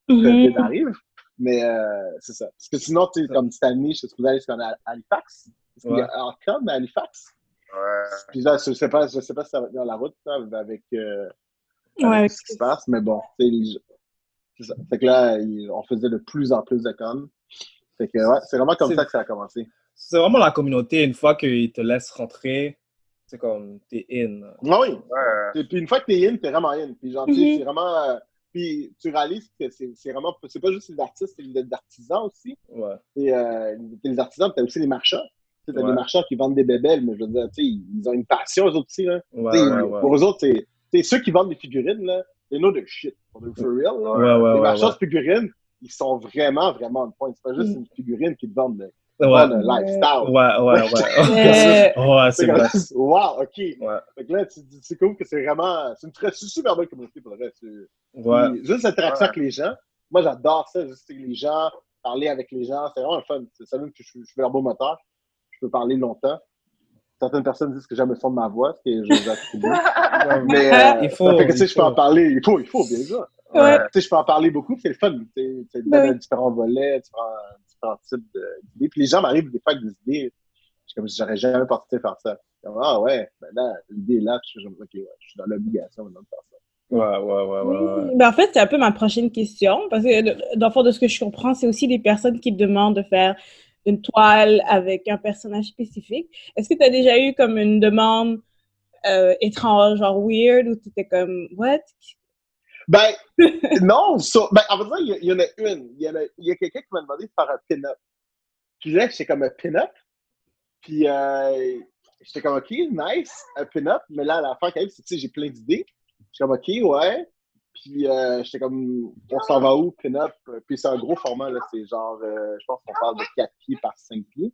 Mhm. COVID arrive. Mais euh, c'est ça. Parce que sinon, tu sais, comme cette année, je sais que vous allez sur Halifax. Parce qu'il y a Arkham à Halifax. Ouais. Puis là, je sais pas, je sais pas si ça va tenir la route, ça, avec. euh, Ouais, avec avec ce qui se passe, mais bon, c'est ça. Fait que là, il- on faisait de plus en plus de com. Fait que ouais, c'est vraiment comme ça que ça a commencé. C'est vraiment la communauté, une fois qu'ils te laissent rentrer, c'est comme, t'es in. Ah oui. Ouais. Et puis une fois que t'es in, t'es vraiment in. Puis genre, Mhm. c'est vraiment. euh, puis tu réalises que c'est c'est vraiment. C'est pas juste les artistes, c'est les artisans aussi. Ouais. Et, euh, les artisans, t'as aussi les marchands. Tu sais, T'as Ouais. des marchands qui vendent des bébelles, mais je veux dire, tu sais, ils ont une passion, eux autres aussi. Là. Ouais. Pour eux autres, c'est tu sais, ceux qui vendent des figurines, là, they know their shit. For real, là. Ouais, ouais, les ouais, marchands ouais. de figurines, ils sont vraiment, vraiment de point. C'est pas juste Mm. une figurine qui te vendent le, Ouais, ouais, un lifestyle. ouais, ouais. Euh, Ouais, c'est vrai. wow, ok. Ouais, Fait que là, tu- tu- c'est cool que c'est vraiment. C'est une très c'est une super belle communauté pour le reste. C'est- ouais. Juste l'interaction Ouais. avec les gens. Moi, j'adore ça. Juste les gens, parler avec les gens. C'est vraiment fun. C'est ça même que je, suis- je suis un beau moteur. Je peux parler longtemps. Certaines personnes disent que j'aime le son de ma voix, ce que je. Mais euh, Il faut, ça fait que tu sais, je peux en faut. parler. Il faut, il faut, bien sûr. Ouais. Tu sais, je peux en parler beaucoup, c'est le fun. Tu sais, tu sais, Ben différents volets, différents, différents types de- d'idées. Puis les gens m'arrivent des fois avec des idées. Je suis comme, j'aurais jamais pensé faire ça. Comme, ah ouais, ben là, l'idée est là. Puis je suis comme, ok, ouais, je suis dans l'obligation maintenant de faire ça. Ouais, ouais, ouais, ouais. Ben, en fait, c'est un peu ma prochaine question, parce que dans le fond, de ce que je comprends, c'est aussi des personnes qui te demandent de faire une toile avec un personnage spécifique. Est-ce que tu as déjà eu comme une demande euh, étrange, genre weird, où tu étais comme, what? Ben, non, ça, ben, en fait, il y, en a une. Il y, a, quelqu'un qui m'a demandé de faire un pin-up. Puis là, j'étais comme un pin-up. Puis euh, j'étais comme, OK, nice, un pin-up. Mais là, à la fin, quand même, c'est, tu sais, j'ai plein d'idées. J'étais comme, OK, ouais. Puis euh, j'étais comme, on s'en va où, pin-up? Puis c'est un gros format, là. C'est genre, euh, je pense qu'on parle de 4 pieds par 5 pieds.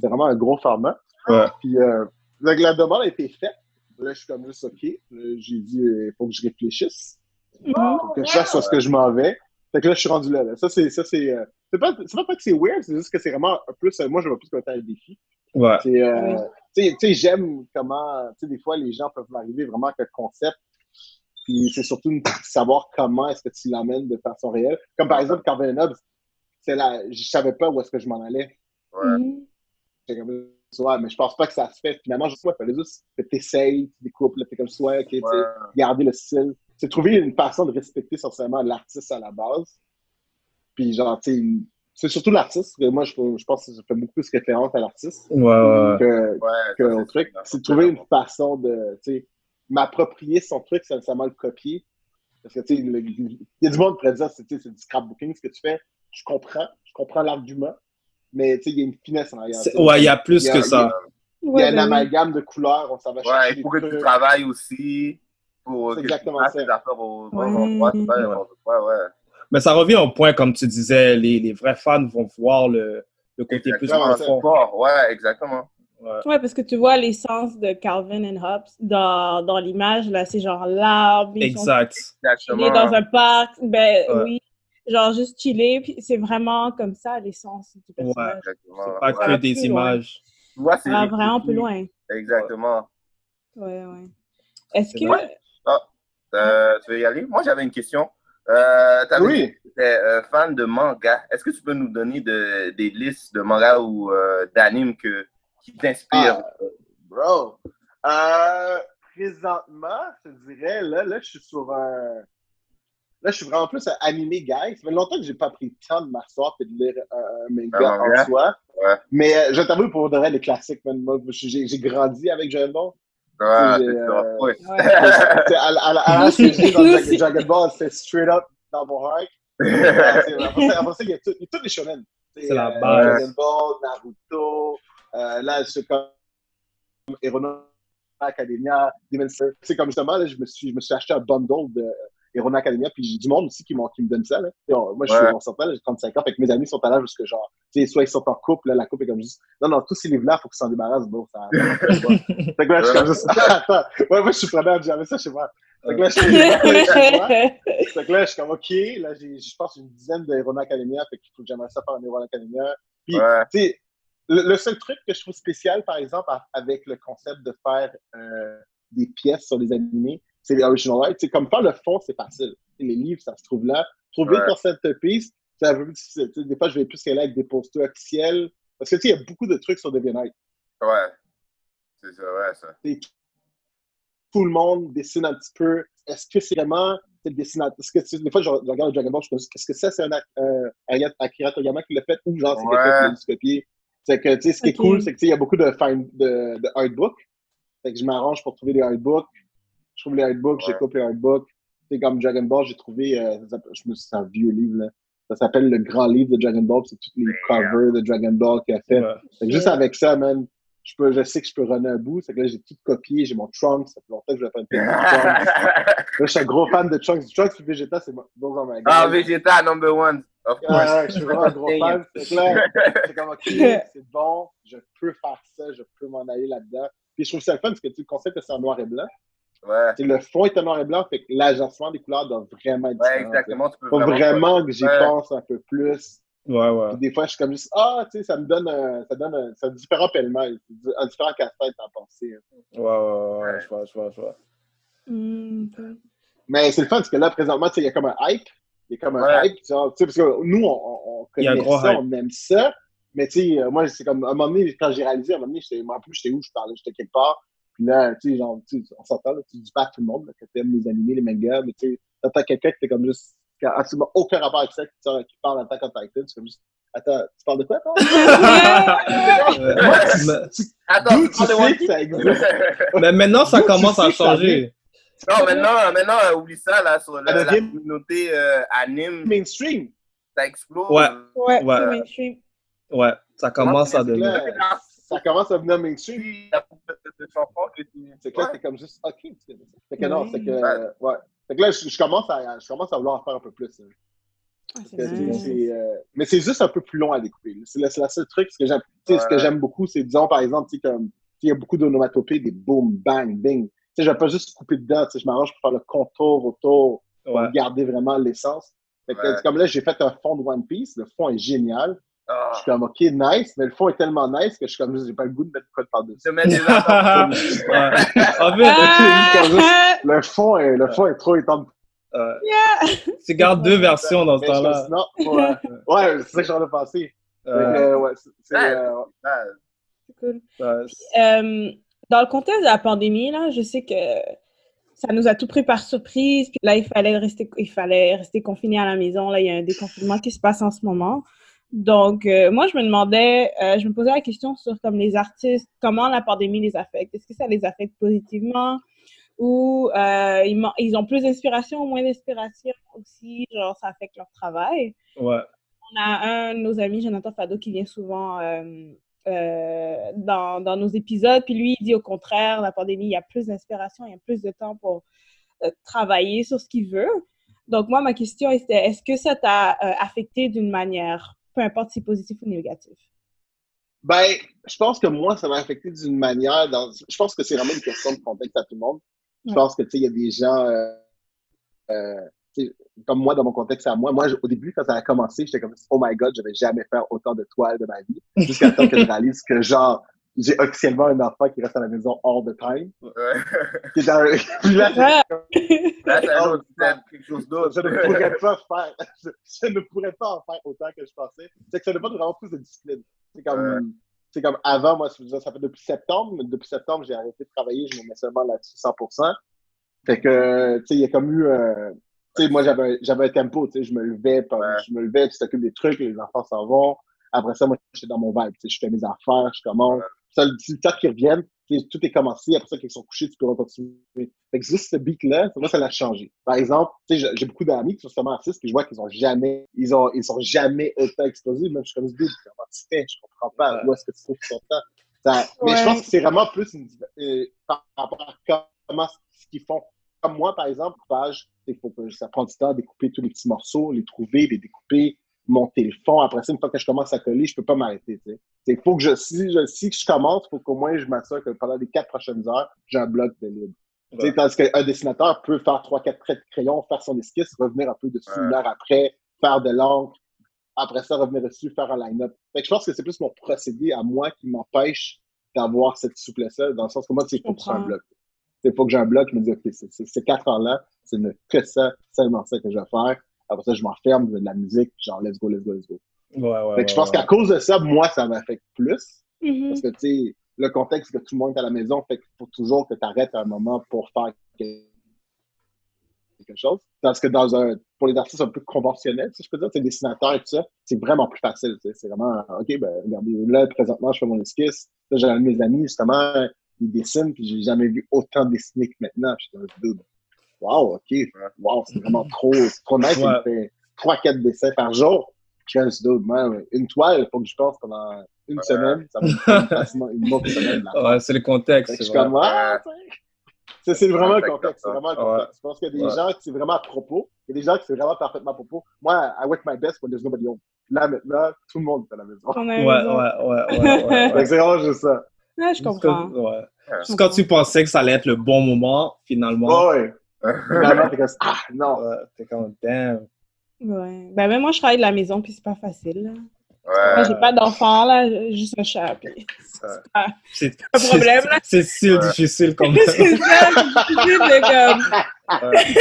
C'est vraiment un gros format. Ouais. Puis euh, donc, la demande a été faite. Là, je suis comme juste, OK. Là, J'ai dit, il faut que je réfléchisse. Mhm. Faut que je sur ce que je m'en vais. Fait que là, je suis rendu là. là. Ça, c'est, ça, c'est, euh, c'est pas, c'est pas, pas que c'est weird, c'est juste que c'est vraiment un plus, euh, moi, je vois plus comme un défi. Ouais. C'est, euh, tu sais- j'aime comment, tu sais, des fois, les gens peuvent m'arriver vraiment avec un concept. Puis c'est surtout de savoir comment est-ce que tu l'amènes de façon réelle. Comme par exemple, quand Hobbs, c'est là, je savais pas où est-ce que je m'en allais. Ouais. Mhm. Comme, ouais, mais je pense pas que ça se fait. Finalement, je sais pas, il fallait juste que t'essayes, tu découpes, là, t'es comme, ouais, ok, tu sais, Ouais. garder le style. C'est trouver une façon de respecter sincèrement l'artiste à la base. Puis genre, tu sais, c'est surtout l'artiste. Moi, je, je pense que ça fait beaucoup plus référence à l'artiste Ouais, ouais. que, Ouais, que au c'est truc. C'est de trouver une façon de, tu sais, m'approprier son truc sans nécessairement le copier. Parce que, tu sais, il y a du monde qui pourrait dire, c'est tu sais, c'est du scrapbooking, ce que tu fais. Je comprends, je comprends l'argument, mais, tu sais, il y a une finesse en arrière. C'est-. Ouais, il y a plus Il y a- que il y ça. a- Il y a un ben amalgame de couleurs, on s'en va Ouais, il faut que tu travailles aussi pour que exactement tu ça. tes affaires au bon Ouais. endroit. c'est pas n'importe quoi, ouais. Mais ça revient au point, comme tu disais, les, les vrais fans vont voir le, le côté plus Exactement, profond. fort. Ouais, exactement. Ouais. Ouais, parce que tu vois l'essence de Calvin and Hobbes dans, dans l'image, là, c'est genre l'arbre, sont Exact. chillés Exactement. dans un parc, ben Ouais. oui, genre juste chiller, puis c'est vraiment comme ça l'essence du personnage. Exactement. C'est pas Ouais. que des plus images. Tu vois, c'est Ça va réfléchi. vraiment plus loin. Exactement. Ouais, ouais. Est-ce que... vrai. Euh, tu veux y aller? Moi, j'avais une question. Euh, Oui. tu étais euh, fan de manga. Est-ce que tu peux nous donner de- des listes de mangas ou euh, d'animes qui t'inspirent? Ah, bro. Présentement, je te dirais, là, là, je suis sur un. Là, je suis vraiment plus un animé guy. Ça fait longtemps que j'ai pas pris le temps de m'asseoir et de lire un, manga en soi. Ouais. Mais je t'avoue, pour de vrai, les classiques, moi, j'ai grandi avec Dragon Ball. Ouais, c'est, c'est euh, ça. Ouais. C'est à, j'ai dans Dragon, Ball, c'est straight up dans mon heart. C'est- après, ça, il y a tous les shonen. C'est la euh, base. Dragon Ball, Naruto, euh, là, c'est comme Hero Academia, Demon Slayer. C'est comme justement, là, je me suis, je me suis acheté un bundle de Hero Academia, puis j'ai du monde aussi qui, qui me donne ça. Là. Et on- moi, je suis s'entend, là, j'ai 35 ans, fait que mes amis sont à l'âge parce que genre, soit ils sont en couple, là, la couple est comme juste, non, non, tous ces livres-là, il faut qu'ils s'en débarrassent, bon, ça. fait que là, je suis comme juste, attends, ouais, moi, je suis preneur, j'avais ça chez moi. Fait que là, je suis. Fait que là, je suis comme, OK, là, j'ai, je pense, une dizaine de Hero Academia, fait qu'il faut que j'aimerais ça faire un Hero Academia. Puis, Ouais. tu sais, le, le seul truc que je trouve spécial, par exemple, avec le concept de faire euh, des pièces sur les animés, c'est les original rights. C'est comme faire le fond, c'est facile. Les livres, ça se trouve là. Trouver Ouais. ton centerpiece, c'est un peu plus difficile. Tu sais, des fois, je vais plus aller avec des posters officiels. Parce que, tu sais, il y a beaucoup de trucs sur DeviantArt. Ouais. C'est ça, ouais, ça. Tout le monde dessine un petit peu. Est-ce que c'est vraiment le dessinateur? Est-ce que, tu sais, des fois, je, je regarde Dragon Ball, je me dis, est-ce que ça, c'est un euh, Akira- Toriyama qui l'a fait ou genre, c'est quelqu'un qui l'a copié? C'est que, tu sais, ce qui est cool, c'est que, tu sais, il y a beaucoup de, find, de, de artbooks. Fait que je m'arrange pour trouver des artbooks. Je trouve les artbooks, Ouais. j'écoute les artbooks. Tu sais, comme Dragon Ball, j'ai trouvé, euh, je me suis c'est un vieux livre, là. Ça s'appelle Le Grand Livre de Dragon Ball. C'est tous les covers de Dragon Ball qu'il a fait. Ouais. Fait que juste avec ça, man, je, peux, je sais que je peux runner un bout. C'est que là, j'ai tout copié. J'ai mon Trunks. Ça fait longtemps que je vais faire une de Trunks. Là, je suis un gros fan de Trunks. Trunks et Vegeta, c'est mon ma ah. Vegeta number one. Of Ouais, course. ouais, je suis vraiment un gros fan. Que là, c'est comme, OK, c'est bon. Je peux faire ça. Je peux m'en aller là-dedans. Puis je trouve ça le fun parce que tu sais, le concept, c'est en noir et blanc. Ouais. Sais, le fond est en noir et blanc. Fait que l'agencement des couleurs doit vraiment être Ouais, différent. exactement. Tu peux Faut vraiment. vraiment que j'y Ouais. pense un peu plus. Ouais, ouais. Puis des fois, je suis comme juste, ah, tu sais, ça me donne un, ça donne un, différent pêle-mêle, un différent casse-tête à penser. hein. Ouais, ouais, ouais, je vois, je vois, je vois. Hmm, Mais c'est le fun, parce que là, présentement, tu sais, il y a comme un hype. Il y a comme un Ouais. hype, genre, tu sais, parce que nous, on, connaît ça, hype. on aime ça. Mais tu sais, euh, moi, c'est comme, à un moment donné, quand j'ai réalisé, à un moment donné, j'étais, moi, en plus, j'étais où, je parlais, j'étais quelque part. Puis là, tu sais, genre, tu sais, on s'entend, là, tu dis pas à tout le monde, là, que t'aimes les animés, les mangas, mais tu sais, t'entends quelqu'un qui t'es comme juste, qui a absolument aucun rapport avec ça, qui, parle en tant Titan, c'est comme juste, attends, tu parles de quoi, toi? Ouais. mais, Attends, tu tu parles de sais que Piece? ça existe? mais maintenant, ça tu commence à changer. Non, maintenant, maintenant, oublie ça, là, sur la communauté euh, anime, Mainstream. ça explose. Ouais. Ouais, Ouais. mainstream. Ouais, ça commence à devenir. ça commence à venir mainstream. Que. C'est que là, c'est comme juste, OK. Fait que non, Ouais. c'est que, euh, ouais. Fait que là, je, je commence à, je commence à vouloir en faire un peu plus. hein. Ah, c'est c'est, euh, mais c'est juste un peu plus long à découper. C'est le, c'est le seul truc. Ce que j'aime, Ouais. beaucoup, c'est, disons, par exemple, tu sais, comme, il y a beaucoup d'onomatopées, des boom, bang, bing. Tu sais, je vais pas juste couper dedans. Tu sais, je m'arrange pour faire le contour autour, pour Ouais. garder vraiment l'essence. Ouais. comme là, j'ai fait un fond de One Piece. Le fond est génial. Ah, Je suis comme, OK, nice. Mais le fond est tellement nice que je suis comme, j'ai pas le goût de mettre quoi de par-dessus. des. En fait, Ah! Le fond est, le fond est trop étendu. euh, Yeah! tu gardes deux versions dans ce temps-là. ouais, ouais, c'est ça que j'en ai pensé. Euh, euh, ouais, c'est, Ah, cool. Euh, dans le contexte de la pandémie, là, je sais que ça nous a tout pris par surprise. Puis là, il fallait rester, il fallait rester confiné à la maison. Là, il y a un déconfinement qui se passe en ce moment. Donc, euh, moi, je me demandais, euh, je me posais la question sur comme les artistes, comment la pandémie les affecte. Est-ce que ça les affecte positivement? Ou euh, ils, ils ont plus d'inspiration ou moins d'inspiration aussi, genre ça affecte leur travail? Ouais. On a un de nos amis, Jonathan Fado, qui vient souvent euh, dans, dans nos épisodes, puis lui, il dit au contraire, la pandémie, il y a plus d'inspiration, il y a plus de temps pour travailler sur ce qu'il veut. Donc, moi, ma question était, est-ce que ça t'a affecté d'une manière, peu importe si positif ou négatif? Ben, je pense que moi, ça m'a affecté d'une manière. Dans... Je pense que c'est vraiment une question de contexte à tout le monde. Je Ouais. pense que, tu sais, il y a des gens, euh, euh, comme moi, dans mon contexte à moi. Moi, au début, quand ça a commencé, j'étais comme, oh my god, je vais jamais faire autant de toiles de ma vie. Jusqu'à temps que je réalise que, genre, j'ai officiellement un enfant qui reste à la maison all the time. Ouais. Qui est dans- Puis là. Là, quelque chose d'autre. je ne pourrais pas faire, je, je ne pourrais pas en faire autant que je pensais. C'est que ça demande vraiment plus de discipline. C'est comme, c'est comme avant, moi, ça fait depuis septembre, mais depuis septembre, j'ai arrêté de travailler, je me mets seulement là-dessus 100%. Fait que, tu sais, il y a comme eu, euh, tu sais, moi, j'avais, j'avais un tempo, tu sais, je me levais, Ouais. je me levais, tu t'occupes des trucs, les enfants s'en vont. Après ça, moi, j'étais dans mon vibe, tu sais, je fais mes affaires, je commence. Ça, le temps qu'ils reviennent, tu sais, tout est commencé, après ça, qu'ils sont couchés, tu peux continuer. Fait que juste ce beat-là, moi, ça l'a changé. Par exemple, tu sais, j'ai- beaucoup d'amis qui sont justement artistes, puis je vois qu'ils ont jamais, ils ont, ils sont jamais autant explosés. Même je suis comme, dude, comment tu fais? Je comprends pas. Où est-ce que tu trouves ton temps? Ça- Mais je Ouais. pense que c'est vraiment plus une, euh, par rapport à comment ce qu'ils font. Comme moi, par exemple, coupage, il faut que ça prend du temps à découper tous les petits morceaux, les trouver, les découper, monter le fond. Après ça, une fois que je commence à coller, je peux pas m'arrêter. tu sais. C'est faut que je, si je, si je commence, faut qu'au moins je m'assure que pendant les quatre prochaines heures, j'ai un bloc de libre. Tu sais, Tandis qu'un dessinateur peut faire trois, quatre traits de crayon, faire son esquisse, revenir un peu dessus Ouais. une heure après, faire de l'encre, après ça, revenir dessus, faire un line-up. Fait que je pense que c'est plus mon procédé à moi qui m'empêche d'avoir cette souplesse-là, dans le sens que moi, c'est faut que j'ai un bloc. C'est faut que j'ai un bloc, je me dis, OK, ces quatre heures-là, c'est que ça, seulement ça que je vais faire. Après ça, je m'enferme, je fais de la musique, genre, let's go, let's go, let's go. Ouais, ouais. Fait que je pense ouais. qu'à cause de ça, moi, ça m'affecte plus. Mhm. Parce que, tu sais, le contexte que tout le monde est à la maison fait qu'il faut toujours que tu arrêtes un moment pour faire quelque chose. Parce que dans un, pour les artistes un peu conventionnels, si je peux dire, c'est dessinateur et tout ça, c'est vraiment plus facile. C'est vraiment, OK, ben, regardez, là, présentement, je fais mon esquisse. Là, j'ai un de mes amis, justement, il dessine, puis j'ai jamais vu autant dessiner que maintenant. Puis je suis comme, dude, wow, OK, wow, c'est vraiment trop, c'est trop nice. Ouais. Il fait 3-4 dessins par jour. Je suis dude, man, une toile, il faut que je pense pendant une semaine. Ça va me facilement une autre semaine. là. Ouais, c'est le contexte. Je c'est suis comme, ah, tu sais. C'est- vraiment le contexte. C'est vraiment le contexte. Je pense qu'il y a des Ouais. gens qui c'est vraiment à propos. Il y a des gens qui c'est vraiment parfaitement à propos. Moi, I work my best when there's nobody home. Là, maintenant, tout le monde est à la maison. Ouais, ouais, ouais, ouais, c'est vraiment juste ça. Ouais, je comprends. Ouais. Juste quand tu pensais que ça allait être le bon moment, finalement, ouais. Finalement, t'es comme, ah, non. ouais, t'es comme, damn. Ouais. Ben, même moi, je travaille de la maison, puis c'est pas facile. là. Ouais. Moi, j'ai pas d'enfant, là, juste un chat. Puis... c'est pas C'est un problème, là. c'est si Ouais. difficile comme c'est ça, c'est difficile de comme. Ouais. Ouais.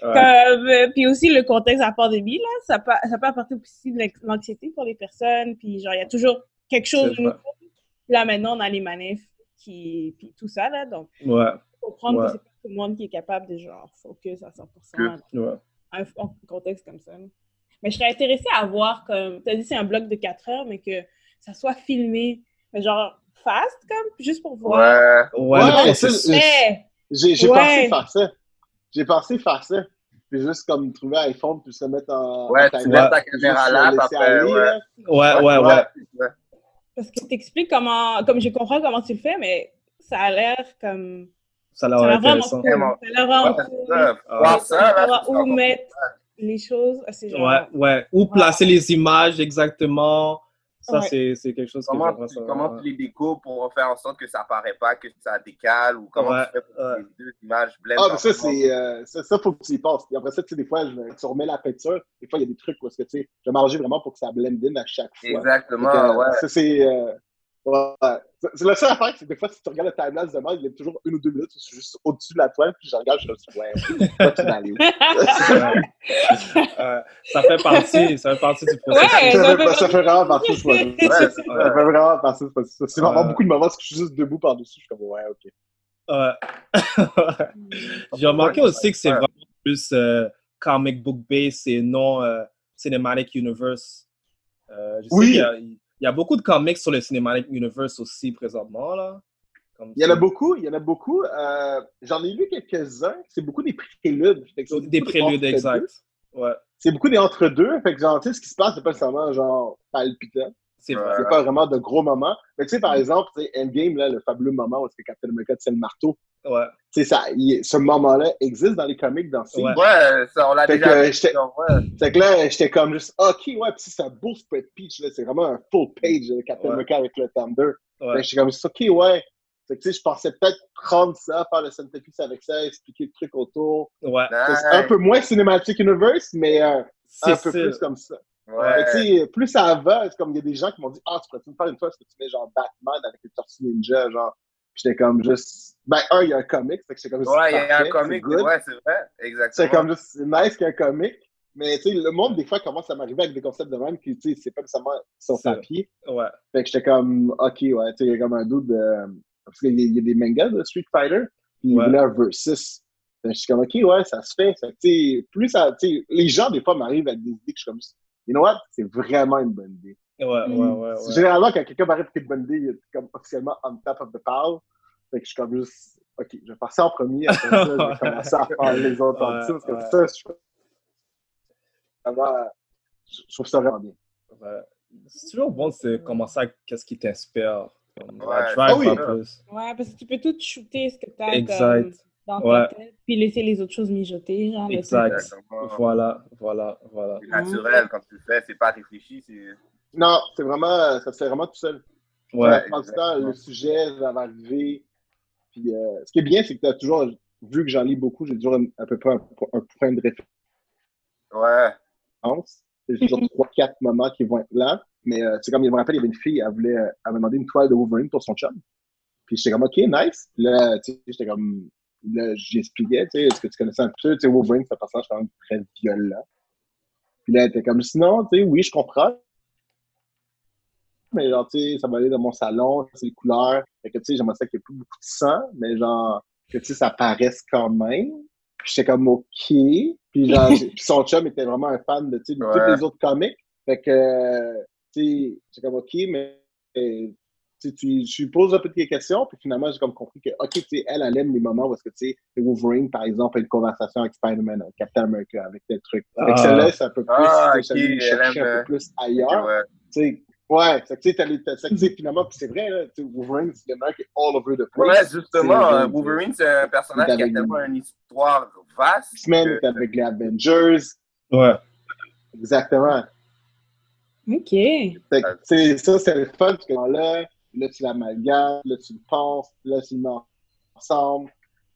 Comme, euh, puis aussi le contexte de la pandémie, là, ça peut, ça peut apporter aussi de l'anx- l'anxiété pour les personnes. Puis genre, il y a toujours quelque chose de nouveau. Là, maintenant, on a les manifs, qui, puis tout ça, là. Donc, Ouais, faut comprendre Ouais. que c'est pas tout le monde qui est capable de genre focus à 100% Que- ouais. un, un contexte comme ça. Mais je serais intéressée à voir comme, tu as dit c'est un bloc de 4 heures, mais que ça soit filmé, mais genre fast, comme, juste pour voir. Ouais. Ouais, Ouais, J'ai j'ai Ouais. pensé faire ça. J'ai pensé faire ça. Puis juste comme trouver un iPhone, puis se mettre en. Ouais, en tu mets ta caméra là, après, aller, ouais. là. ouais, ouais, ouais. parce que t'expliques comment, comme je comprends comment tu le fais, mais ça a l'air comme, Ça a l'air ça a l'air vraiment intéressant. cool. Ça a l'air vraiment Ouais, ça. Voir ça, là, Savoir c'est où mettre les choses. Ouais, ouais. Où placer les images exactement. Ça, Ouais. c'est c'est quelque chose que Comment, j'aimerais tu, savoir. comment tu les découpes pour faire en sorte que ça apparaît pas, que ça décale, ou comment Ouais, tu fais pour ouais. que les deux images blendent Ah, mais ça, c'est, euh, ça, ça, faut que tu y passes. Puis après ça, tu sais, des fois, je, tu remets la peinture. Des fois, il y a des trucs où est-ce que, tu sais, je vais m'arranger vraiment pour que ça blende in à chaque fois. Exactement, que, ouais. Ça, c'est, euh, ouais. C'est- C'est la seule affaire, c'est que des fois, si tu regardes le timelapse de mal, il y a toujours une ou deux minutes où je suis juste au-dessus de la toile, puis je regarde, je suis comme, ouais? Ouais. ça fait partie, ça fait partie du processus. Ouais, ça, fait, ça fait vraiment partie ce processus. Ouais, c'est Ça fait vraiment partie de ce processus. C'est vraiment beaucoup de moments où je suis juste debout par-dessus. Je suis comme, ouais, ok. Ouais. J'ai remarqué aussi que c'est vraiment plus euh, comic book based et non euh, cinematic universe. Euh, je sais Oui. Il y, a beaucoup de comics sur le cinematic universe aussi présentement là. Comme Il y en a c'est- beaucoup, il y en a beaucoup. Euh, J'en ai lu quelques-uns. C'est beaucoup des préludes. C'est Des préludes exact. Ouais, C'est beaucoup des entre-deux. Fait que genre, tu sais, ce qui se passe, c'est pas nécessairement genre palpitant. c'est n'y a pas vraiment de gros moments. Mais tu sais, par exemple, Endgame, là, le fabuleux moment où Captain America tient le marteau, Ouais, ça, il- ce moment-là existe dans les comics, dans Siege. Ouais. Ouais, ça, on l'a déjà que vu. ouais. Fait que là, j'étais comme juste, OK, ouais, puis c'est un beau spread pitch, là, c'est vraiment un full page de Captain Ouais. America avec le Thunder. Fait ouais. que j'étais comme juste, OK, ouais. Fait que tu sais, je pensais peut-être prendre ça, faire le centerpiece avec ça, expliquer le truc autour. ouais. C'est un peu moins Cinematic Universe, mais euh, un C'est peu plus comme ça. Ouais. Fait que, tu sais, plus ça va, c'est comme il y a des gens qui m'ont dit Ah, tu pourrais-tu me faire une fois ce que tu mets genre Batman avec les Tortues Ninja, genre. J'étais comme juste. Ben, un, il y a un comic, fait que j'étais comme juste. Ouais, il y a un comic, c'est ouais, c'est vrai, C'est exactement. comme juste, c'est nice qu'il y ait un comic. Mais tu sais, le monde, des fois, commence à m'arriver avec des concepts de même qui, tu sais, c'est pas nécessairement sur C'est- papier. Ouais, Fait que j'étais comme, OK, ouais, tu sais, il y a comme un doute de. Parce qu'il y, a- y a des mangas de Street Fighter, puis il Ouais. voulait un versus. Fait que j'étais comme, OK, ouais, ça se fait. Fait que, tu sais, plus ça. Tu sais, les gens, des fois, m'arrivent avec des idées que je suis comme, you know what, c'est vraiment une bonne idée. Ouais, ouais, ouais. ouais. Généralement, quand quelqu'un m'arrive avec une bonne idée, il est comme officiellement on top of the pile. Fait que je suis comme juste, OK, je vais passer en premier, après ça, je vais commencer à faire les autres en Ouais, dessous, parce que ouais. ça, je vraiment, je je trouve ça vraiment bien. Ouais. C'est toujours bon de commencer avec qu'est-ce qui t'inspire. Comme la Ouais. drive Ah oui. peu. Ouais, parce que tu peux tout shooter ce que tu as Exact. dans Ouais. ta tête, puis laisser les autres choses mijoter. Genre, Exact. Voilà, voilà, voilà. C'est naturel quand tu le fais, c'est pas réfléchi, c'est. Non, c'est vraiment, ça se fait vraiment tout seul. Ouais, temps, exactement. le sujet, ça va arriver. Puis, euh, ce qui est bien, c'est que tu as toujours, vu que j'en lis beaucoup, j'ai toujours un- à peu près un, un point de référence. Ouais. C'est toujours trois, quatre moments qui vont être là. Mais euh, c'est comme, je me rappelle, il y avait une fille, elle voulait, elle m'a demandé une toile de Wolverine pour son chum. Puis j'étais comme, OK, nice. Puis là, tu sais, j'étais comme, là, j'expliquais, tu sais, est-ce que tu connaissais un peu, tu sais, Wolverine, c'est un personnage quand même très violent. Puis là, elle était comme, sinon, tu sais, oui, je comprends. Mais genre, tu sais, ça va aller dans mon salon, c'est les couleurs. Fait que, tu sais, j'aimerais ça qu'il n'y ait plus beaucoup de sang, mais genre, que, tu sais, ça paraisse quand même. Puis j'étais comme, OK. Puis genre, puis son chum était vraiment un fan de, tu sais, Ouais. tous les autres comics. Fait que, euh, tu sais, j'étais comme, OK, mais euh, tu, tu, je lui pose un peu des questions, puis finalement, j'ai comme compris que, OK, tu sais, elle, elle aime les moments où est-ce que, tu sais, Wolverine, par exemple, a une conversation avec Spider-Man, avec Captain America, avec tel truc. Fait que Ah. celle-là, c'est un peu plus, Ah, tu sais, ok, j'allais elle chercher aime, un euh, peu plus ailleurs. Ouais. Ouais, c'est que, tu sais, c'est finalement, puis c'est vrai, là, Wolverine, c'est le mec qui est all over the place. Ouais, justement, C'est- euh, Wolverine, c'est un personnage qui a avec- tellement une histoire vaste. X-Men, que- avec les Avengers. ouais. Exactement. OK. Fait que, tu sais, ça, c'est le fun, parce que là, là, tu l'amalgames, là, tu le penses, là, tu le mets ensemble.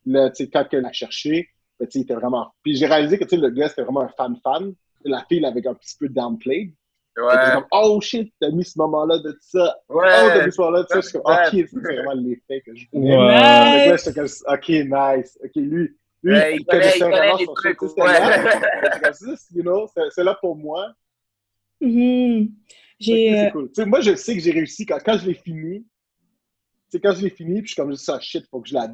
Là, tu sais, quand elle l'a cherché, ben, tu sais, il était vraiment. Puis j'ai réalisé que, tu sais, le gars, c'était vraiment un fan-fan. La fille, avec un petit peu downplayed. Ouais. comme, oh shit, t'as mis ce moment-là de ça. Ouais. Oh, t'as mis ce moment-là de ça. Je suis comme, ok, c'est vraiment l'effet que je voulais. Ouais. Là, ok, nice. Ok, lui, lui, Ouais, il connaît, il connaît les son là. Ouais. You know, c'est- là pour moi. J'ai. C'est euh, cool. Moi, je sais que j'ai réussi quand, quand je l'ai fini. Tu quand je l'ai fini, puis je suis comme ça, shit, faut que je la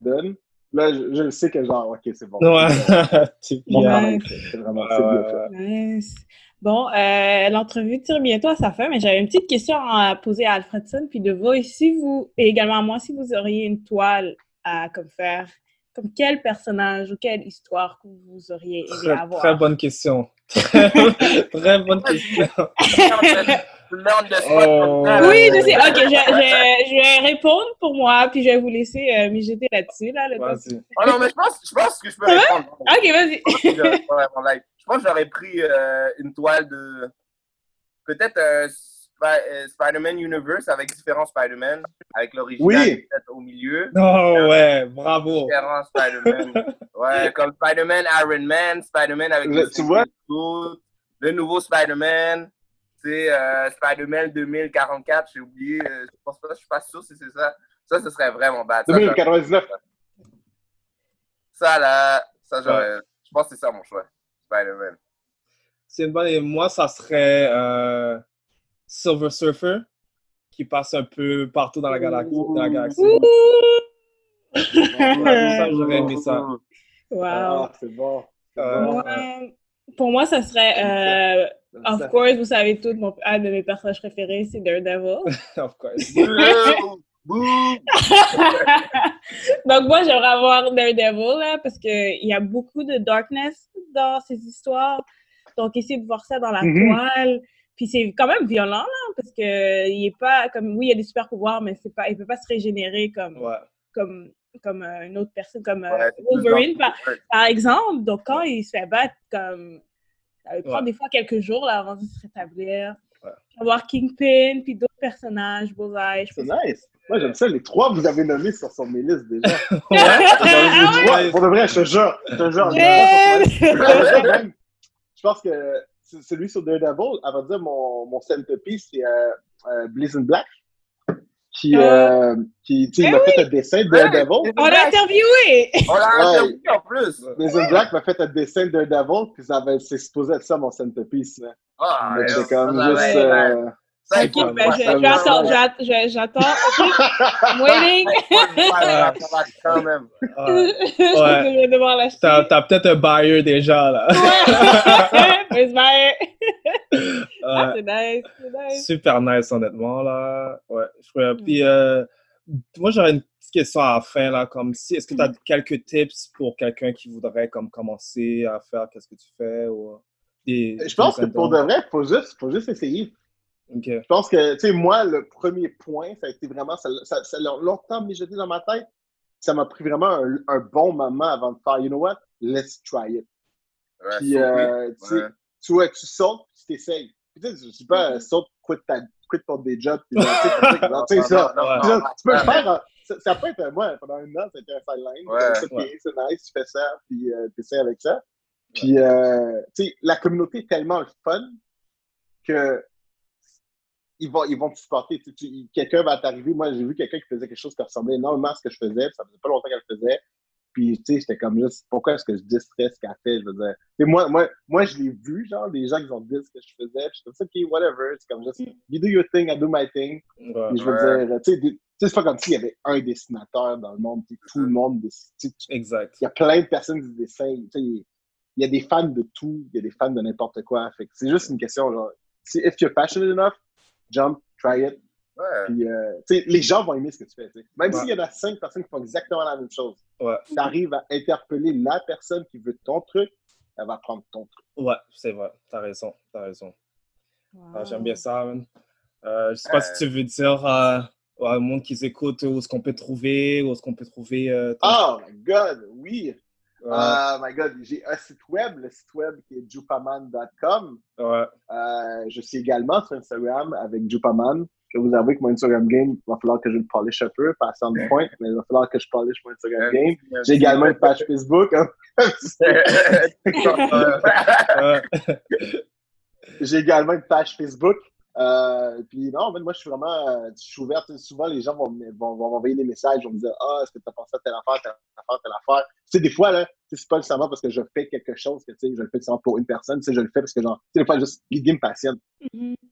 donne. Là, je, je sais que genre, ok, c'est bon. Ouais. C'est Ouais. c'est vraiment c'est bien fait. Nice. Bon, euh, l'entrevue tire bientôt à sa fin, mais j'avais une petite question à poser à Alfredson puis de vous. Si vous, et également à moi, si vous auriez une toile à comme faire, comme quel personnage ou quelle histoire que vous auriez aimé Très, avoir? très bonne question. Très, très bonne question. Oh. Oui, je sais. Ok, je, je- je vais répondre pour moi, puis je vais vous laisser euh, mijoter là-dessus. Là, le. Oh non, mais je pense, je pense que je peux répondre. Ok, vas-y. Je pense que j'aurais pris euh, une toile de. Peut-être un Spi- euh, Spider-Man Universe avec différents Spider-Man, avec l'original Oui. peut-être au milieu. Oh ouais, bravo. Différents Spider-Man. Ouais, comme Spider-Man Iron Man, Spider-Man avec Le- le tu vois? suit, le nouveau Spider-Man, sais, euh, Spider-Man 2044, j'ai oublié, euh, je pense pas, je suis pas sûr si c'est ça. Ça, ce serait vraiment bad. Ça, 2099. ça, là, ça, j'aurais. Je pense que c'est ça mon choix. Spider-Man. C'est une bonne. Et moi, ça serait euh, Silver Surfer qui passe un peu partout dans la galaxie. Dans la galaxie. Ouh! ça, j'aurais aimé ça. Wow. Ah, c'est bon. C'est Euh, bon. Moi, pour moi, ça serait, Comme ça. of course, vous savez tous, mon, un de mes personnages préférés, c'est Daredevil. of course. Donc, moi, j'aimerais avoir Daredevil, là, parce qu'il y a beaucoup de darkness dans ces histoires. Donc, essayer de voir ça dans la Mhm. toile. Puis c'est quand même violent, là, parce que il est pas comme, oui, il a des super pouvoirs, mais c'est pas, il peut pas se régénérer comme, Ouais. comme, comme euh, une autre personne, comme euh, Ouais, Wolverine, par, par exemple. Donc, quand il se fait battre, comme, ça Ouais. des fois quelques jours, là, avant de se rétablir. Ouais. Avoir Kingpin, puis d'autres personnages, Bullseye. je C'est que- nice. Moi, j'aime ça. Les trois, vous avez nommé sur, sur mes listes déjà. Ouais. Ah Pour de vrai, je te jure. Je te jure. Yeah! Je pense que celui sur Daredevil, avant de dire mon, mon centerpiece, c'est euh, euh, Blazing Black. Qui, euh, qui tu sais, il Eh m'a fait un dessin de Daredevil. On l'a interviewé! On l'a interviewé en plus. Blazing Black m'a fait un dessin de Daredevil, puis ça avait- c'est supposé être ça mon centerpiece. là. Ah, Donc, ouais, c'est comme ça, juste. ouais, euh, Ok, ben, j'attends. Ok, waiting. Ça, ça va quand même. Ouais. je vais devoir l'acheter. T'as t'as peut-être un buyer déjà, là. Ouais. Ah, Ouais. c'est nice, c'est nice. Super nice, honnêtement, là. Ouais. je Puis, euh, moi, j'aurais une petite question à la fin, là, comme si, est-ce que tu as quelques tips pour quelqu'un qui voudrait, comme, commencer à faire qu'est-ce que tu fais ou des... Je pense que pour de vrai, il faut juste, faut juste essayer. Ok. Je pense que, tu sais, moi, le premier point, ça a été vraiment, ça, ça, ça longtemps mijoté dans ma tête. Ça m'a pris vraiment un, un bon moment avant de faire, you know what, let's try it. Puis, euh, Ouais. Tu, ouais, tu sautes, puis tu t'essayes. Puis, tu sais, je dis pas, euh, saute, quitte, ta, quitte ton day job, puis, euh, tu sais, sais, ça. Tu peux le faire, en- ça, peut être, moi, pendant une an, c'était un sideline. Ouais. C'est Ouais. nice, tu fais ça, puis euh, tu essaies avec ça. Puis, euh, tu sais, la communauté est tellement fun que ils vont, ils vont te supporter. Quelqu'un va t'arriver. Moi, j'ai vu quelqu'un qui faisait quelque chose qui ressemblait énormément à ce que je faisais. puis Ça faisait pas longtemps qu'elle le faisait. Puis, tu sais, j'étais comme juste, pourquoi est-ce que je distrais ce qu'elle fait? Je veux dire, moi, moi, moi, je l'ai vu, genre, des gens qui ont dit ce que je faisais. Puis, je suis comme OK, whatever. C'est comme juste, you do your thing, I do my thing. Ouais. Puis, je veux Ouais. dire, tu sais, c'est pas comme s'il y avait un dessinateur dans le monde. Tout le monde dessine. Tu sais, tu- Exact. il y a plein de personnes qui dessinent. tu sais, Il y a des fans de tout, il y a des fans de n'importe quoi. Fait que c'est juste une question, genre, si if you're passionate enough, jump, try it. Ouais. Puis, euh, tu sais, les gens vont aimer ce que tu fais. tu sais. Même Ouais. s'il y en a cinq personnes qui font exactement la même chose, Ouais. tu arrives à interpeller la personne qui veut ton truc, elle va prendre ton truc. Ouais, c'est vrai. T'as raison. T'as raison. Ah, J'aime bien ça, man. Euh, je sais pas si tu veux dire euh, au monde qui s'écoute où est-ce qu'on peut trouver, où est-ce qu'on peut trouver. euh, ton- Oh my God, oui! Ouais. Oh my God, j'ai un site web, le site web qui est jupaman.com. ouais. Euh, je suis également sur Instagram avec Jupaman. Je vais vous avouer que mon Instagram game, il va falloir que je le polish un peu, pas à 100 points, mais il va falloir que je polish mon Instagram game. J'ai également une page Facebook. hein. J'ai également une page Facebook. Euh, puis non, mais moi, je suis vraiment euh, je suis ouvert. Souvent, les gens vont, me- vont, vont m'envoyer des messages, vont me dire Ah, est-ce que tu as pensé à telle affaire, telle affaire, telle affaire? Tu sais, des fois, là, c'est pas nécessairement parce que je fais quelque chose que tu sais, je le fais pour une personne. Tu sais, je le fais parce que, genre, tu sais, des fois, juste l'idée me passionne. Mhm. C'est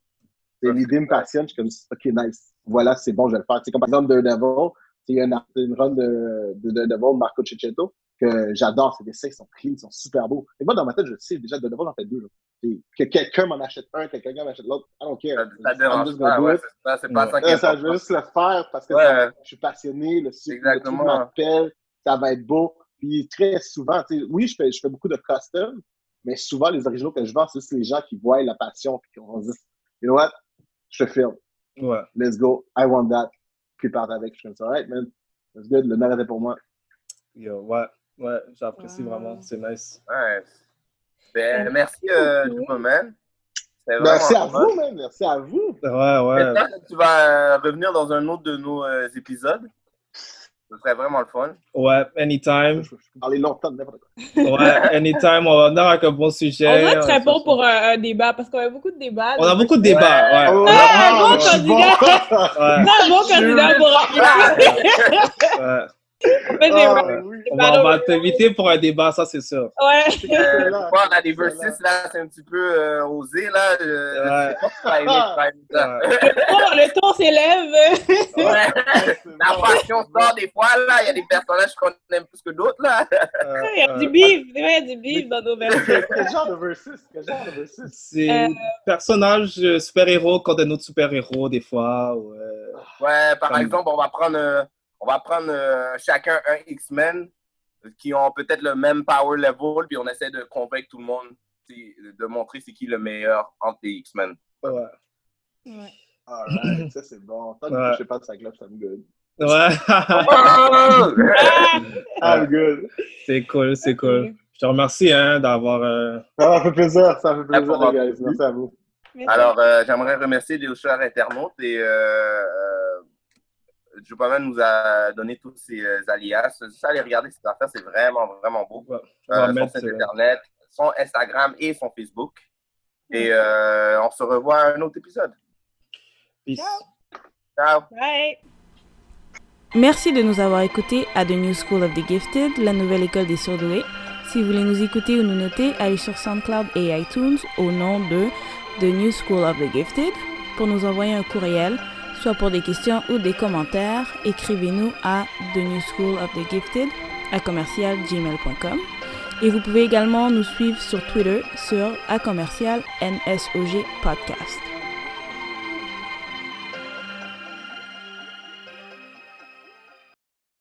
l'idée me passionne, je suis comme, OK, nice. Voilà, c'est bon, je vais le faire. Tu sais, comme par exemple, Daredevil, il y a une, une run de, de, Daredevil, Marco Cicchetto, que j'adore. Ses dessins sont clean, ils sont super beaux. Et moi, dans ma tête, je sais déjà, Daredevil en fait deux. Là. Et Que quelqu'un m'en achète un, que quelqu'un m'en achète l'autre, I don't care. Ça, dérange pas, ouais, c'est pas Ouais. ça qui ça, je juste le faire parce que Ouais. ça- je suis passionné, le Exactement. m'appelle, ça va être beau. Puis très souvent, oui, je fais, je fais beaucoup de custom, mais souvent, les originaux que je vends, c'est juste les gens qui voient la passion puis qui vont se dire, you know what, je te filme, Ouais. let's go, I want that. Puis partent avec, je suis comme ça, alright, man, that's good, le était pour moi. Yo, ouais. Ouais, j'apprécie Wow. vraiment. C'est nice. Ouais. Ben, merci, euh. Dupaman. C'était Merci à vous, man, merci à vous. Ouais, ouais. Que tu vas revenir dans un autre de nos euh, épisodes. Ce serait vraiment le fun. Ouais, anytime. Je peux parler longtemps de n'importe quoi. Ouais, anytime. On va venir avec un bon sujet. On va être très bon pour un, un débat parce qu'on a beaucoup de débats. On a beaucoup de débats, ouais. Oh, Ah, ah, bon je suis bon. Ouais, un bon candidat pour un. ouais. Mais c'est Ah, vrai. oui. On va, on va t'inviter pour un débat, ça c'est sûr. Ouais. Euh, là, les Excellent. versus, là, c'est un petit peu euh, osé, là. Ouais. Ouais. Le ton s'élève. Ouais. La passion sort des fois, là. Il y a des personnages qu'on aime plus que d'autres, là. Il y a du beef. Il y a du beef dans nos versions. Quel, genre de versus? Quel genre de versus? C'est Euh, personnage euh, super-héros contre un autre super-héros, des fois. ou, Ouais, par Comme- exemple, on va prendre, euh, on va prendre euh, chacun un X-Men qui ont peut-être le même power level, puis on essaie de convaincre tout le monde, de montrer c'est qui le meilleur entre les X-Men. ouais. Ouais. Alright, ça c'est bon. Tant que Ouais. je sais pas de Cyclops, I'm good. Ouais. I'm good. c'est cool, c'est cool. Je te remercie hein, d'avoir. euh, Ça fait plaisir, ça fait plaisir, les guys. Merci à vous. Merci. Alors, euh, j'aimerais remercier les chers internautes et euh, euh, Jupaman nous a donné tous ses euh, alias. Juste aller regarder cette affaire, c'est vraiment, vraiment beau. ouais, on va Euh, son site internet, son Instagram et son Facebook. Et euh, on se revoit à un autre épisode. peace. Ciao! Bye. Merci de nous avoir écoutés à The New School of the Gifted, la nouvelle école des surdoués. Si vous voulez nous écouter ou nous noter, allez sur SoundCloud et iTunes au nom de The New School of the Gifted. Pour nous envoyer un courriel, soit pour des questions ou des commentaires, écrivez-nous à The New School of the Gifted à commercialgmail.com. Et vous pouvez également nous suivre sur Twitter sur à Podcast.